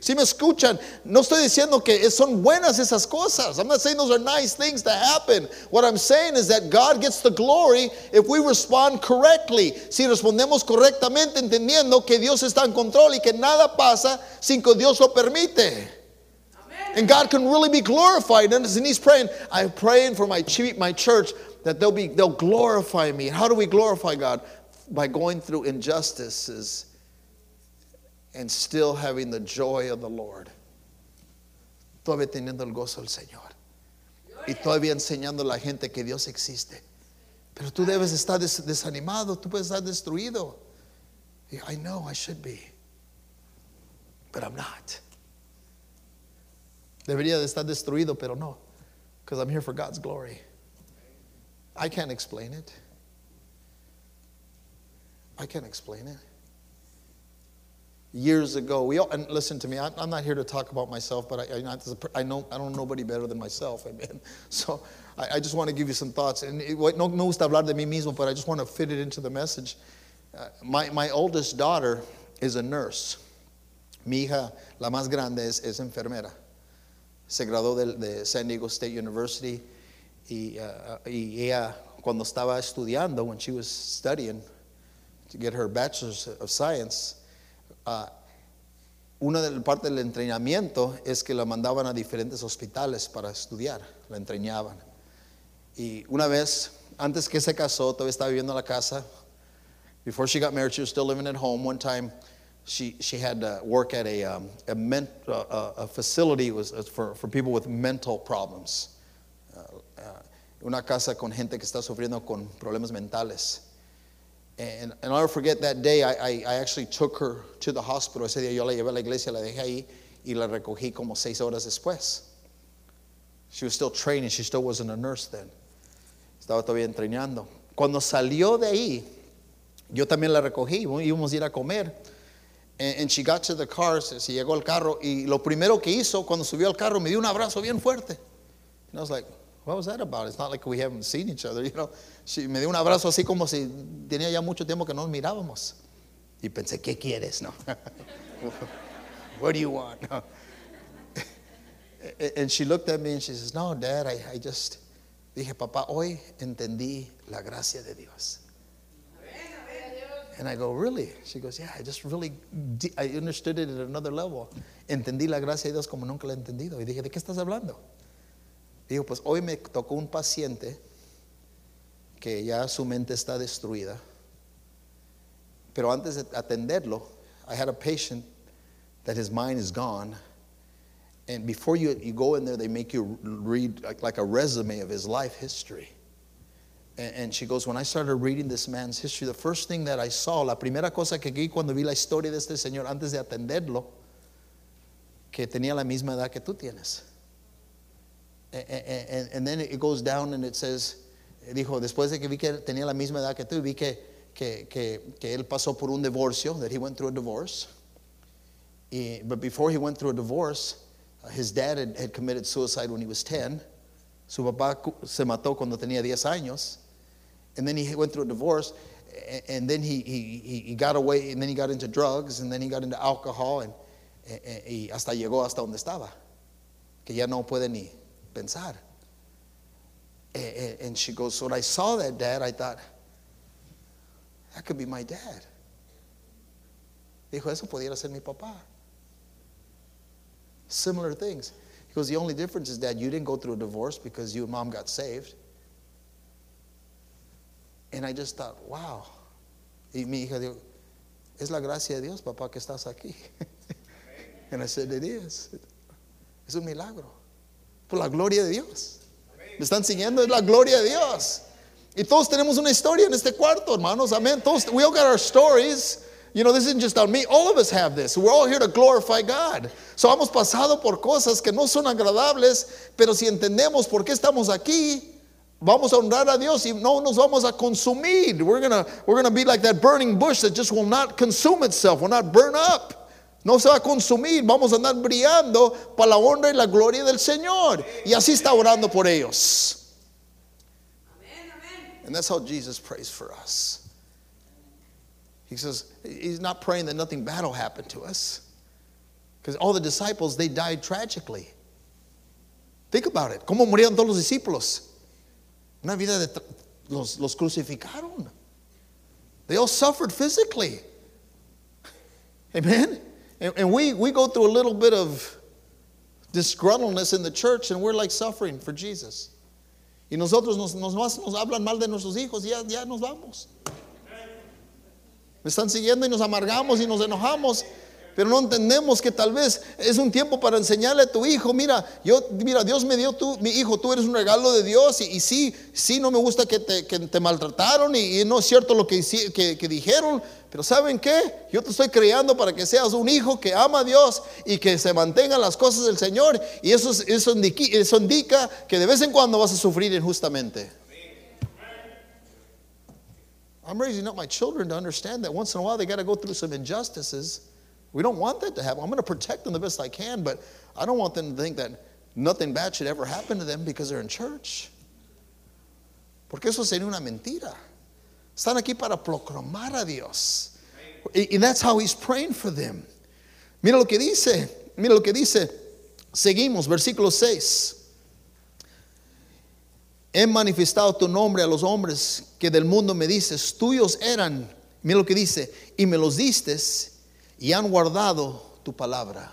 si me escuchan, no estoy diciendo que son buenas esas cosas. I'm not saying those are nice things to happen. What I'm saying is that God gets the glory if we respond correctly. Si respondemos correctamente, entendiendo que Dios está en control y que nada pasa sin que Dios lo permite. And God can really be glorified. And He's praying, I'm praying for my, my church that they'll be they'll glorify me. How do we glorify God? By going through injustices and still having the joy of the Lord. Todavía teniendo el gozo del Señor. Y todavía enseñando a la gente que Dios existe. Pero tú debes estar des desanimado, tú puedes estar destruido. I know I should be, but I'm not. Debería de estar destruido, pero no, because I'm here for God's glory. I can't explain it. I can't explain it. Years ago, we all, and listen to me. I'm, I'm not here to talk about myself, but I, I, I, know I don't know nobody better than myself. Amen. So I, I just want to give you some thoughts. And it, no, no gusta hablar de mí mismo, but I just want to fit it into the message. Uh, my, my oldest daughter is a nurse. Mi hija, la más grande, es, es enfermera. Se graduó de, de San Diego State University y, uh, y ella, cuando estaba estudiando, when she was studying, get her bachelor's of science, uh, una de parte del entrenamiento es que la mandaban a diferentes hospitales para estudiar, la entrenaban. Y una vez, antes que se casó, todavía estaba viviendo en la casa. Before she got married, she was still living at home. One time, she, she had to work at a, um, a, ment, uh, a facility was for, for people with mental problems. Uh, uh, una casa con gente que está sufriendo con problemas mentales. And, and I'll never forget that day, I, I, I, actually took her to the hospital. Ese día yo la llevé a la iglesia, la dejé ahí y la recogí como seis horas después. She was still training, she still wasn't a nurse then. Estaba todavía entrenando. Cuando salió de ahí, yo también la recogí, íbamos a ir a comer. And, and she got to the car, se, se llegó al carro y lo primero que hizo cuando subió al carro me dio un abrazo bien fuerte. And I was like, what was that about? It's not like we haven't seen each other, you know. She, me dio un abrazo así como si tenía ya mucho tiempo que no nos mirábamos. Y pensé, ¿qué quieres? No. what do you want? No. and she looked at me and she says, No, Dad, I, I just. Dije, Papá, hoy entendí la gracia de Dios. And I go, Really? She goes, Yeah, I just really, I understood it at another level. Entendí la gracia de Dios como nunca la he entendido. Y dije, ¿de qué estás hablando? Dijo, pues hoy me tocó un paciente que ya su mente está destruida. Pero antes de atenderlo, I had a patient that his mind is gone. And before you, you go in there, they make you read like, a resume of his life history. And, she goes, When I started reading this man's history, the first thing that I saw, la primera cosa que vi cuando vi la historia de este señor antes de atenderlo, que tenía la misma edad que tú tienes. Eh, eh, eh, and, and, then it goes down and it says, dijo, después de que vi que tenía la misma edad que tú, vi que, que, que, que él pasó por un divorcio, that he went through a divorce. But before he went through a divorce, his dad had, had, committed suicide when he was 10. Su papá se mató cuando tenía 10 años. And then he went through a divorce. And, and then he, he, he got away, and then he got into drugs, and then he got into alcohol, and, y hasta llegó hasta donde estaba. Que ya no puede ni pensar. And she goes, So when I saw that, Dad, I thought, that could be my dad. Dijo, eso pudiera ser mi papá. Similar things. He goes, The only difference is, that you didn't go through a divorce because you and mom got saved. And I just thought, wow. Y mi hija dijo, es la gracia de Dios, papá, que estás aquí. and I said, it is. Es un milagro. La gloria de Dios. Me están siguiendo, es la gloria de Dios. Y todos tenemos una historia en este cuarto, hermanos. Amén. Todos, we all got our stories. You know, this isn't just on me. All of us have this. We're all here to glorify God. So hemos pasado por cosas que no son agradables, pero si entendemos por qué estamos aquí, vamos a honrar a Dios y no nos vamos a consumir. We're gonna, we're gonna be like that burning bush that just will not consume itself, will not burn up. No se va a consumir, vamos a andar brillando para la honra y la gloria del Señor. Y así está orando por ellos. And that's how Jesus prays for us. He says, He's not praying that nothing bad will happen to us. Because all the disciples, they died tragically. Think about it. ¿Cómo murieron todos los discípulos? Una vida de. Los, los crucificaron. They all suffered physically. Amen? And, and we, we go through a little bit of disgruntledness in the church and we're like suffering for Jesus. Y nosotros nos, nos, nos hablan mal de nuestros hijos y ya, ya nos vamos. Me están siguiendo y nos amargamos y nos enojamos. Pero no entendemos que tal vez es un tiempo para enseñarle a tu hijo, mira, yo, mira, Dios me dio tú, mi hijo, tú eres un regalo de Dios y, y sí, sí, no me gusta que te, que te maltrataron y, y, no es cierto lo que, que, que, dijeron, pero ¿saben qué? Yo te estoy creando para que seas un hijo que ama a Dios y que se mantengan las cosas del Señor y eso, eso, indica, eso indica que de vez en cuando vas a sufrir injustamente. I'm raising up my children to understand that once in a while they got to go through some injustices. We don't want that to happen. I'm going to protect them the best I can, but I don't want them to think that nothing bad should ever happen to them because they're in church. Porque eso sería una mentira. Están aquí para proclamar a Dios. And that's how he's praying for them. Mira lo que dice, mira lo que dice. Seguimos, versículo 6. He manifestado tu nombre a los hombres que del mundo me dices, tuyos eran, mira lo que dice, y me los distes y han guardado tu palabra.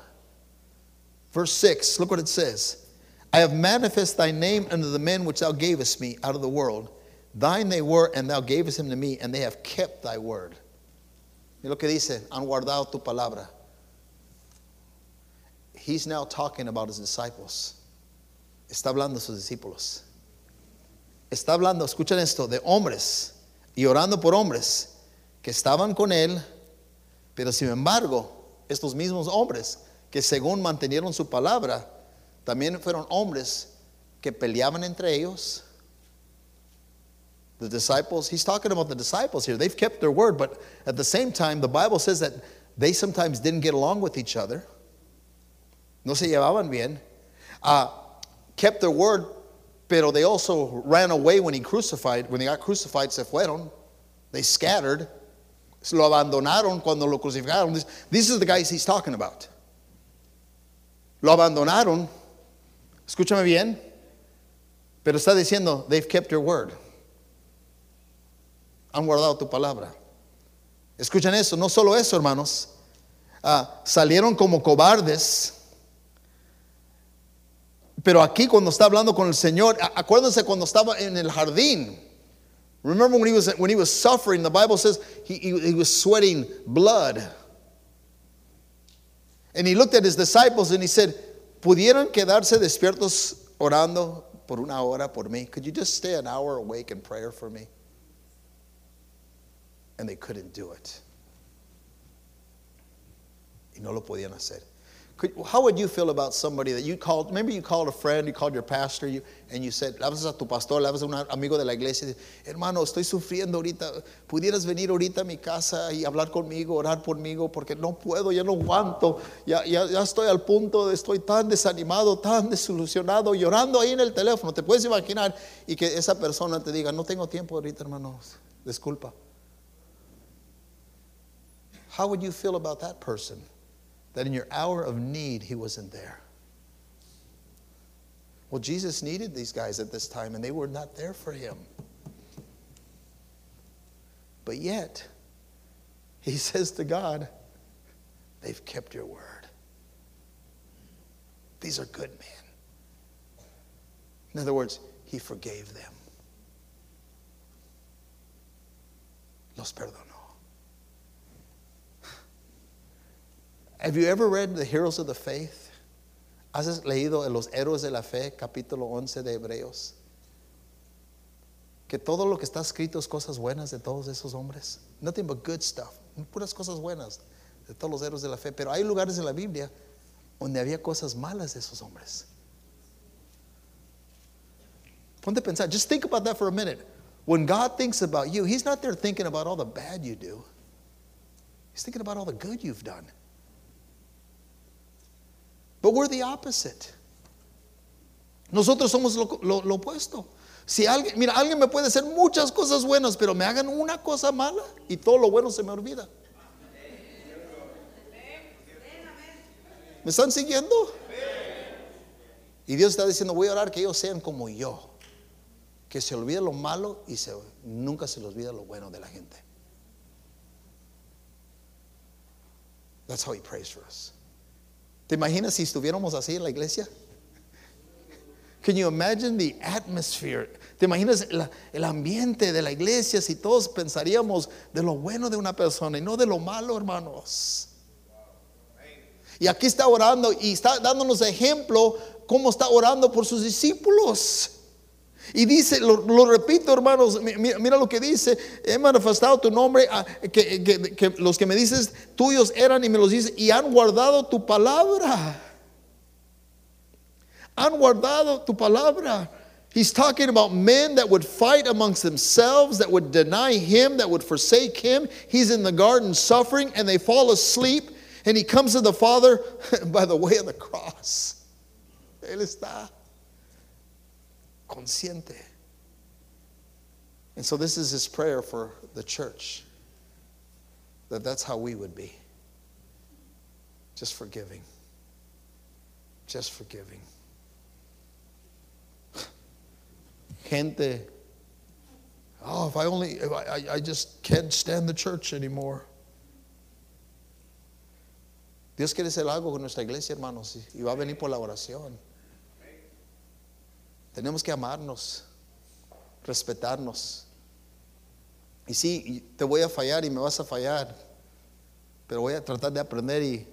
Verse 6, look what it says. I have manifest thy name unto the men which thou gavest me out of the world. Thine they were, and thou gavest them to me, and they have kept thy word. Mira lo que dice, han guardado tu palabra. He's now talking about his disciples. Está hablando de sus discípulos. Está hablando, escuchen esto, de hombres y orando por hombres que estaban con él pero sin embargo, estos mismos hombres que según mantenieron su palabra, también fueron hombres que peleaban entre ellos. The disciples, he's talking about the disciples here. They've kept their word, but at the same time, the Bible says that they sometimes didn't get along with each other. No se llevaban bien. Uh, kept their word, pero they also ran away when he crucified. When they got crucified, se fueron. They scattered. Lo abandonaron cuando lo crucificaron. This is the guys he's talking about. Lo abandonaron. Escúchame bien. Pero está diciendo, they've kept your word. Han guardado tu palabra. Escuchen eso, no solo eso, hermanos. Uh, salieron como cobardes. Pero aquí cuando está hablando con el Señor, acuérdense cuando estaba en el jardín. Remember when he was, when he was suffering, the Bible says he, he, he was sweating blood. And he looked at his disciples and he said, ¿Pudieran quedarse despiertos orando por una hora por mí? Could you just stay an hour awake in prayer for me? And they couldn't do it. Y no lo podían hacer. How would you feel about somebody that you called, maybe you called a friend, you called your pastor, you, and you said, hablas a tu pastor, hablas a un amigo de la iglesia, hermano, estoy sufriendo ahorita, pudieras venir ahorita a mi casa y hablar conmigo, orar conmigo, porque no puedo, ya no aguanto, ya, ya, ya estoy al punto, de, estoy tan desanimado, tan desilusionado, llorando ahí en el teléfono, te puedes imaginar, y que esa persona te diga, no tengo tiempo ahorita, hermano, disculpa. How would you feel about that person? That in your hour of need, he wasn't there. Well, Jesus needed these guys at this time, and they were not there for him. But yet, he says to God, They've kept your word. These are good men. In other words, he forgave them. Los perdonó. Have you ever read the Heroes of the Faith? ¿Has leído Los Héroes de la Fe, capítulo 11 de Hebreos? Que todo lo que está escrito es cosas buenas de todos esos hombres. Nothing but good stuff. Puras cosas buenas de todos los héroes de la fe. Pero hay lugares en la Biblia donde había cosas malas de esos hombres. Ponte a pensar. Just think about that for a minute. When God thinks about you, He's not there thinking about all the bad you do, He's thinking about all the good you've done. But we're the opposite. Nosotros somos lo, opuesto. Si alguien, mira, alguien me puede hacer muchas cosas buenas, pero me hagan una cosa mala y todo lo bueno se me olvida. ¿Me están siguiendo? Y Dios está diciendo, voy a orar que ellos sean como yo, que se olvide lo malo y se, nunca se les olvida lo bueno de la gente. That's how he prays for us. ¿Te imaginas si estuviéramos así en la iglesia? Can you imagine the atmosphere? ¿Te imaginas la, el ambiente de la iglesia si todos pensaríamos de lo bueno de una persona y no de lo malo, hermanos? Y aquí está orando y está dándonos ejemplo cómo está orando por sus discípulos. Y dice, lo, repito hermanos, mira, lo que dice, he manifestado tu nombre, ah, que, que, los que me dices tuyos eran y me los dices, y han guardado tu palabra. Han guardado tu palabra. He's talking about men that would fight amongst themselves, that would deny him, that would forsake him. He's in the garden suffering, and they fall asleep. And he comes to the Father by the way of the cross. Él está consciente. And so this is his prayer for the church. That that's how we would be. Just forgiving. Just forgiving. Gente, oh, if I only, if I, I just can't stand the church anymore. Dios quiere hacer algo con nuestra iglesia, hermanos, y va a venir por la oración. Tenemos que amarnos, respetarnos. Y sí, te voy a fallar y me vas a fallar, pero voy a tratar de aprender y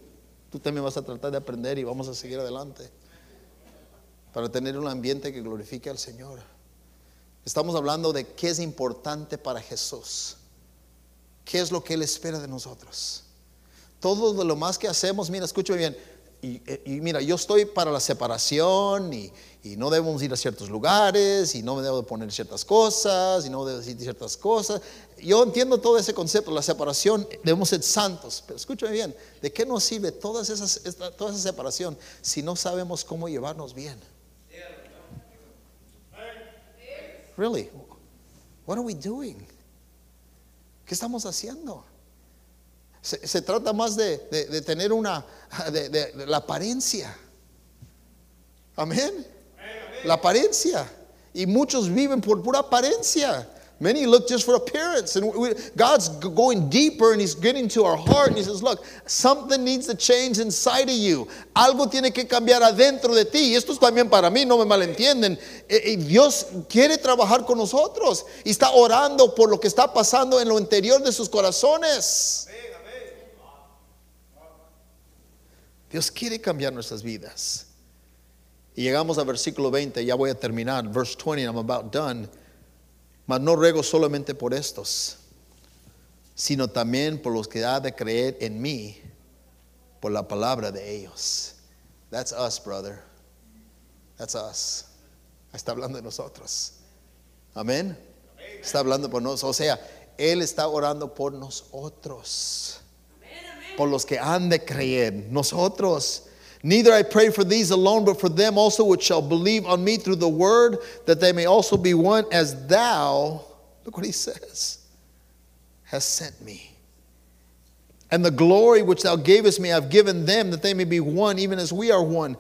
tú también vas a tratar de aprender y vamos a seguir adelante para tener un ambiente que glorifique al Señor. Estamos hablando de qué es importante para Jesús, qué es lo que Él espera de nosotros. Todo lo más que hacemos, mira, escúchame bien. Y, mira, yo estoy para la separación y, no debemos ir a ciertos lugares y no me debo poner ciertas cosas y no debo decir ciertas cosas. Yo entiendo todo ese concepto, la separación, debemos ser santos, pero escúchame bien, ¿de qué nos sirve toda esa, toda esa separación si no sabemos cómo llevarnos bien? Really? What are we doing? ¿Qué estamos haciendo? Se, trata más de, tener una, de, la apariencia. Amén. La apariencia. Y muchos viven por pura apariencia. Many look just for appearance. And we, God's going deeper and He's getting to our heart. And He says, Look, something needs to change inside of you. Algo tiene que cambiar adentro de ti. Y esto es también para mí, no me malentienden. Y Dios quiere trabajar con nosotros. Y está orando por lo que está pasando en lo interior de sus corazones. Dios quiere cambiar nuestras vidas. Y llegamos al versículo 20, ya voy a terminar, verse 20, I'm about done. Mas no ruego solamente por estos, sino también por los que ha de creer en mí por la palabra de ellos. That's us, brother. That's us. Está hablando de nosotros. Amén. Está hablando por nosotros. O sea, Él está orando por nosotros por los que han de creer. Nosotros. Neither I pray for these alone, but for them also which shall believe on me through the word, that they may also be one as thou, look what he says, has sent me. And the glory which thou gavest me, I've given them, that they may be one, even as we are one.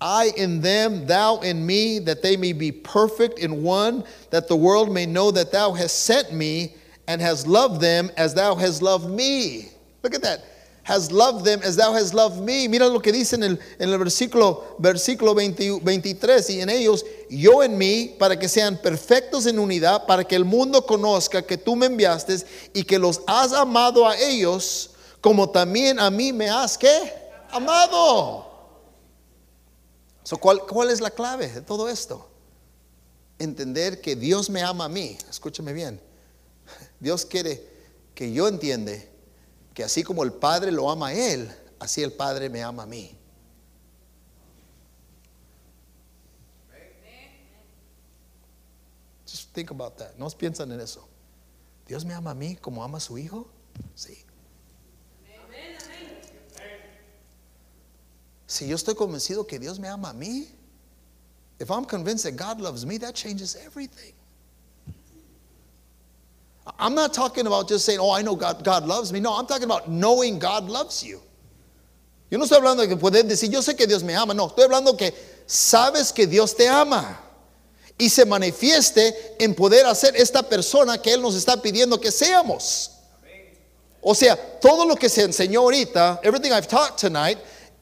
I in them, thou in me, that they may be perfect in one, that the world may know that thou hast sent me and hast loved them as thou hast loved me. Look at that. Has loved them as thou hast loved me. Mira lo que dice en el, versículo, versículo 20 23, y en ellos, yo en mí, para que sean perfectos en unidad, para que el mundo conozca que tú me enviaste y que los has amado a ellos, como también a mí me has, ¿qué? Amado. So, ¿cuál, ¿Cuál es la clave de todo esto? Entender que Dios me ama a mí. Escúchame bien. Dios quiere que yo entiende que así como el Padre lo ama a Él, así el Padre me ama a mí. Just think about that. No piensan en eso. Dios me ama a mí como ama a su hijo. Sí. Si yo estoy convencido que Dios me ama a mí, if I'm convinced that God loves me, that changes everything. I'm not talking about just saying, oh, I know God, God loves me. No, I'm talking about knowing God loves you. Yo no estoy hablando de que puedes decir, yo sé que Dios me ama. No, estoy hablando que sabes que Dios te ama. Y se manifieste en poder hacer esta persona que Él nos está pidiendo que seamos. O sea, todo lo que se enseñó ahorita, everything I've taught tonight,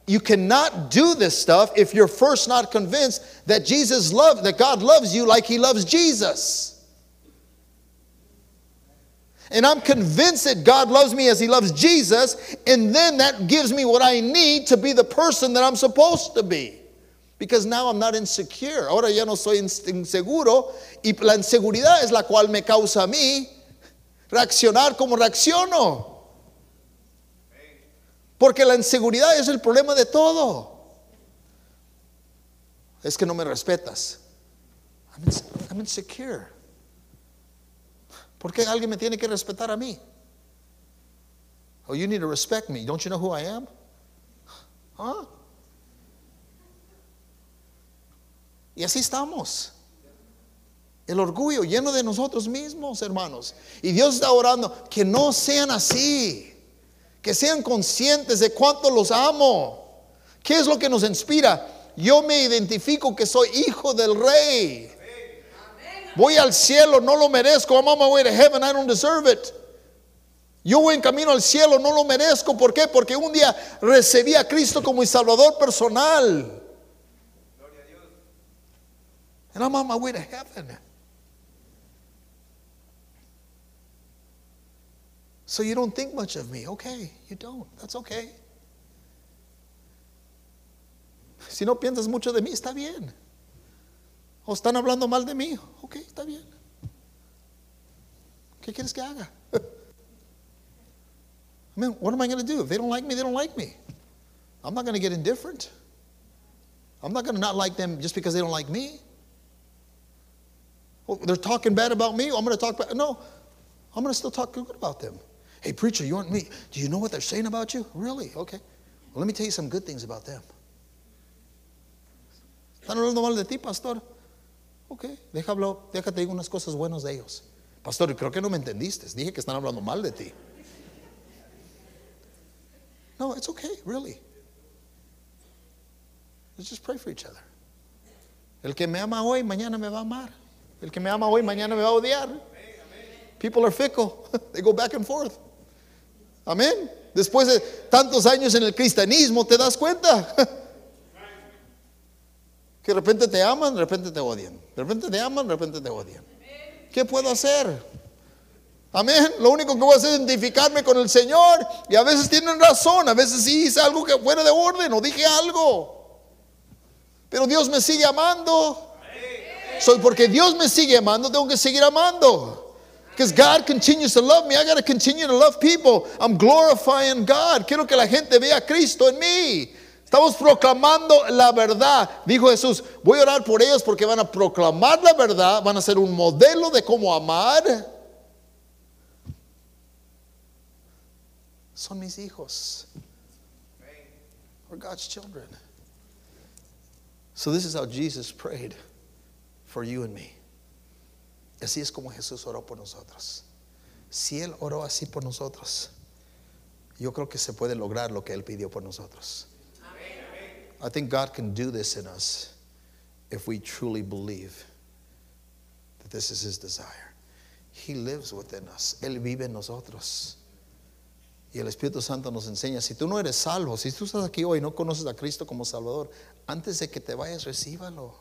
you cannot do this stuff if you're first not convinced that Jesus loves, that God loves you like He loves Jesus. And I'm convinced that God loves me as He loves Jesus, and then that gives me what I need to be the person that I'm supposed to be. Because now I'm not insecure. Ahora ya no soy inseguro, y la inseguridad es la cual me causa a mí reaccionar como reacciono. Porque la inseguridad es el problema de todo. Es que no me respetas. I'm, insecure. ¿Por qué alguien me tiene que respetar a mí? Oh, you need to respect me. Don't you know who I am? Huh? Y así estamos. El orgullo lleno de nosotros mismos, hermanos. Y Dios está orando que no sean así. Que sean conscientes de cuánto los amo. ¿Qué es lo que nos inspira? Yo me identifico que soy hijo del rey. Voy al cielo, no lo merezco. I'm on my way to heaven, I don't deserve it. Yo voy en camino al cielo, no lo merezco. ¿Por qué? Porque un día recibí a Cristo como mi Salvador personal. And I'm on my way to heaven. So you don't think much of me. Okay, you don't. That's okay. Si no piensas mucho de mí, está bien. ¿O están hablando mal de mí? Ok, está bien. ¿Qué quieres que haga? I mean, what am I going to do? If they don't like me, they don't like me. I'm not going to get indifferent. I'm not going to not like them just because they don't like me. Well, they're talking bad about me. I'm going to talk bad. No, I'm going to still talk good about them. Hey, preacher, you want me? Do you know what they're saying about you? Really? Okay. Well, let me tell you some good things about them. ¿Están hablando mal de ti, pastor? Ok, déjalo, déjate digo unas cosas buenas de ellos. Pastor, creo que no me entendiste. Dije que están hablando mal de ti. No, it's okay, really. Let's just pray for each other. El que me ama hoy, mañana me va a amar. El que me ama hoy, mañana me va a odiar. People are fickle. They go back and forth. Amén. Después de tantos años en el cristianismo, te das cuenta. Que de repente te aman, de repente te odian. De repente te aman, de repente te odian. ¿Qué puedo hacer? Amén. Lo único que voy a hacer es identificarme con el Señor. Y a veces tienen razón. A veces sí hice algo que fuera de orden o dije algo. Pero Dios me sigue amando. Soy porque Dios me sigue amando, tengo que seguir amando. Because God continues to love me. I got to continue to love people. I'm glorifying God. Quiero que la gente vea a Cristo en mí. Estamos proclamando la verdad. Dijo Jesús, voy a orar por ellos porque van a proclamar la verdad, van a ser un modelo de cómo amar. Son mis hijos. We're God's children. So this is how Jesus prayed for you and me. Así es como Jesús oró por nosotros. Si Él oró así por nosotros, yo creo que se puede lograr lo que Él pidió por nosotros. I think God can do this in us if we truly believe that this is His desire. He lives within us, Él vive en nosotros. Y el Espíritu Santo nos enseña, si tú no eres salvo, si tú estás aquí hoy y no conoces a Cristo como Salvador, antes de que te vayas, recíbalo.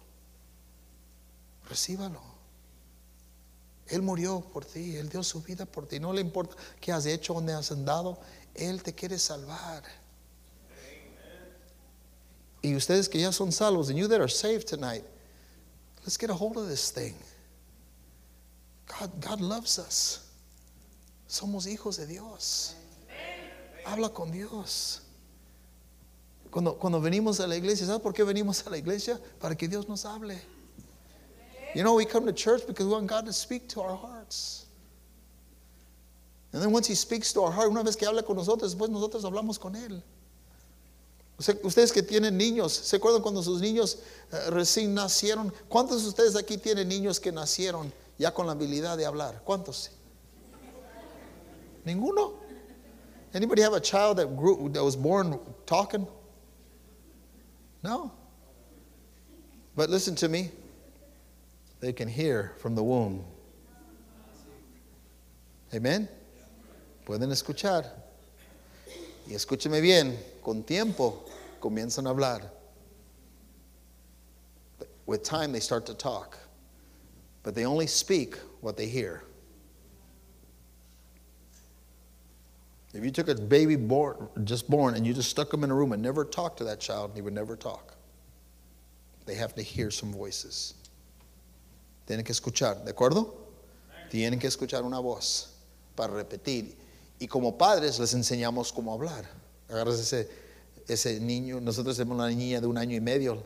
Recíbalo. Él murió por ti, Él dio su vida por ti. No le importa qué has hecho, dónde has andado, Él te quiere salvar. Y ustedes que ya son salvos, and you that are saved tonight, let's get a hold of this thing. God, God loves us. Somos hijos de Dios. Habla con Dios. Cuando, cuando venimos a la iglesia, ¿sabes por qué venimos a la iglesia? Para que Dios nos hable. You know, we come to church because we want God to speak to our hearts. And then once He speaks to our heart, una vez que habla con nosotros, después nosotros hablamos con Él. Ustedes que tienen niños, ¿se acuerdan cuando sus niños eh, recién nacieron? ¿Cuántos de ustedes aquí tienen niños que nacieron ya con la habilidad de hablar? ¿Cuántos? Ninguno. Anybody have a child that grew that was born talking? No. But listen to me. They can hear from the womb. Amen. Pueden escuchar. Y escúcheme bien, con tiempo comienzan a hablar. With time they start to talk. But they only speak what they hear. If you took a baby born, just born and you just stuck them in a room and never talked to that child, he would never talk. They have to hear some voices. Tienen que escuchar, ¿de acuerdo? Tienen que escuchar una voz para repetir. Y como padres les enseñamos cómo hablar. Agarras ese, ese niño, nosotros tenemos una niña de un año y medio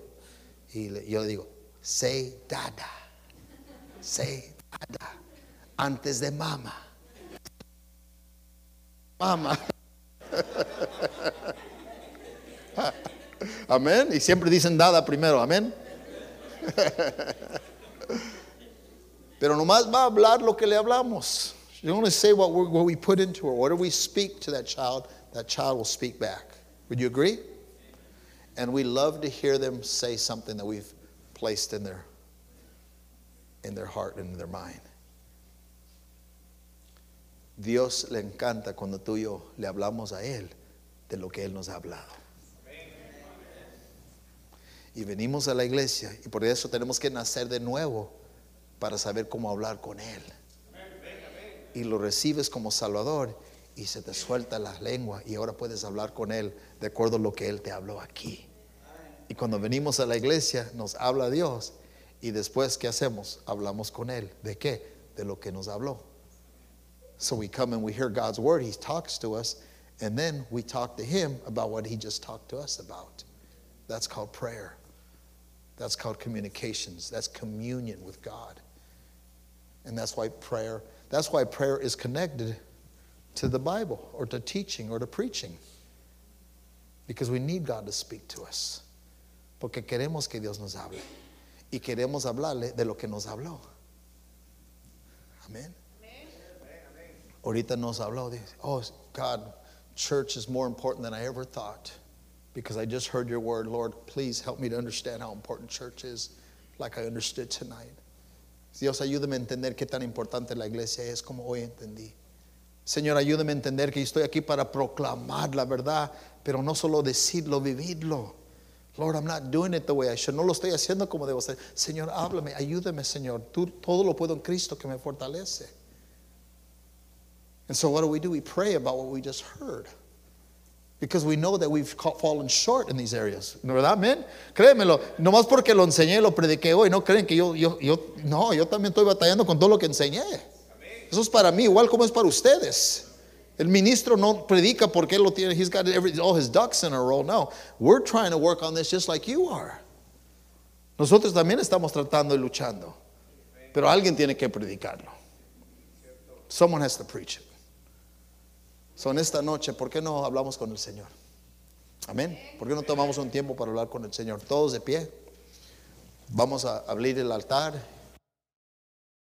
y le, yo le digo, say dada, say dada, antes de mama. Mama. Amén. Y siempre dicen dada primero, amén. Pero nomás va a hablar lo que le hablamos. You only say what, what we put into her. Whatever we speak to that child, that child will speak back. Would you agree? And we love to hear them say something that we've placed in their, in their heart and in their mind. Dios le encanta cuando tú y yo le hablamos a Él de lo que Él nos ha hablado. Y venimos a la iglesia y por eso tenemos que nacer de nuevo para saber cómo hablar con Él. Y lo recibes como Salvador y se te suelta la lengua y ahora puedes hablar con Él de acuerdo a lo que Él te habló aquí. Y cuando venimos a la iglesia nos habla Dios y después ¿qué hacemos? Hablamos con Él. ¿De qué? De lo que nos habló. So we come and we hear God's word, He talks to us, and then we talk to Him about what He just talked to us about. That's called prayer. That's called communications. That's communion with God. And that's why prayer, that's why prayer is connected to the Bible or to teaching or to preaching. Because we need God to speak to us. Porque queremos que Dios nos hable. Y queremos hablarle de lo que nos habló. Amén. Ahorita nos habló oh God, church is more important than I ever thought. Because I just heard your word, Lord, please help me to understand how important church is, like I understood tonight. Dios, ayúdame a entender qué tan importante la iglesia es como hoy entendí. Señor, ayúdame a entender que estoy aquí para proclamar la verdad, pero no solo decirlo, vivirlo. Lord, I'm not doing it the way I should. No lo estoy haciendo como debo hacer. Señor, háblame, ayúdame, Señor. Tú todo lo puedo en Cristo que me fortalece. And so what do we do? We pray about what we just heard. Because we know that we've fallen short in these areas. ¿No verdad? Amén. Créemelo. Nomás porque lo enseñé, lo prediqué hoy, no creen que yo, yo, yo, no, yo también estoy batallando con todo lo que enseñé. Eso es para mí, igual como es para ustedes. El ministro no predica porque él lo tiene, he's got every, all his ducks in a row. No, we're trying to work on this just like you are. Nosotros también estamos tratando y luchando. Pero alguien tiene que predicarlo. Someone has to preach it. Son esta noche, ¿por qué no hablamos con el Señor? Amén. ¿Por qué no tomamos un tiempo para hablar con el Señor? Todos de pie. Vamos a abrir el altar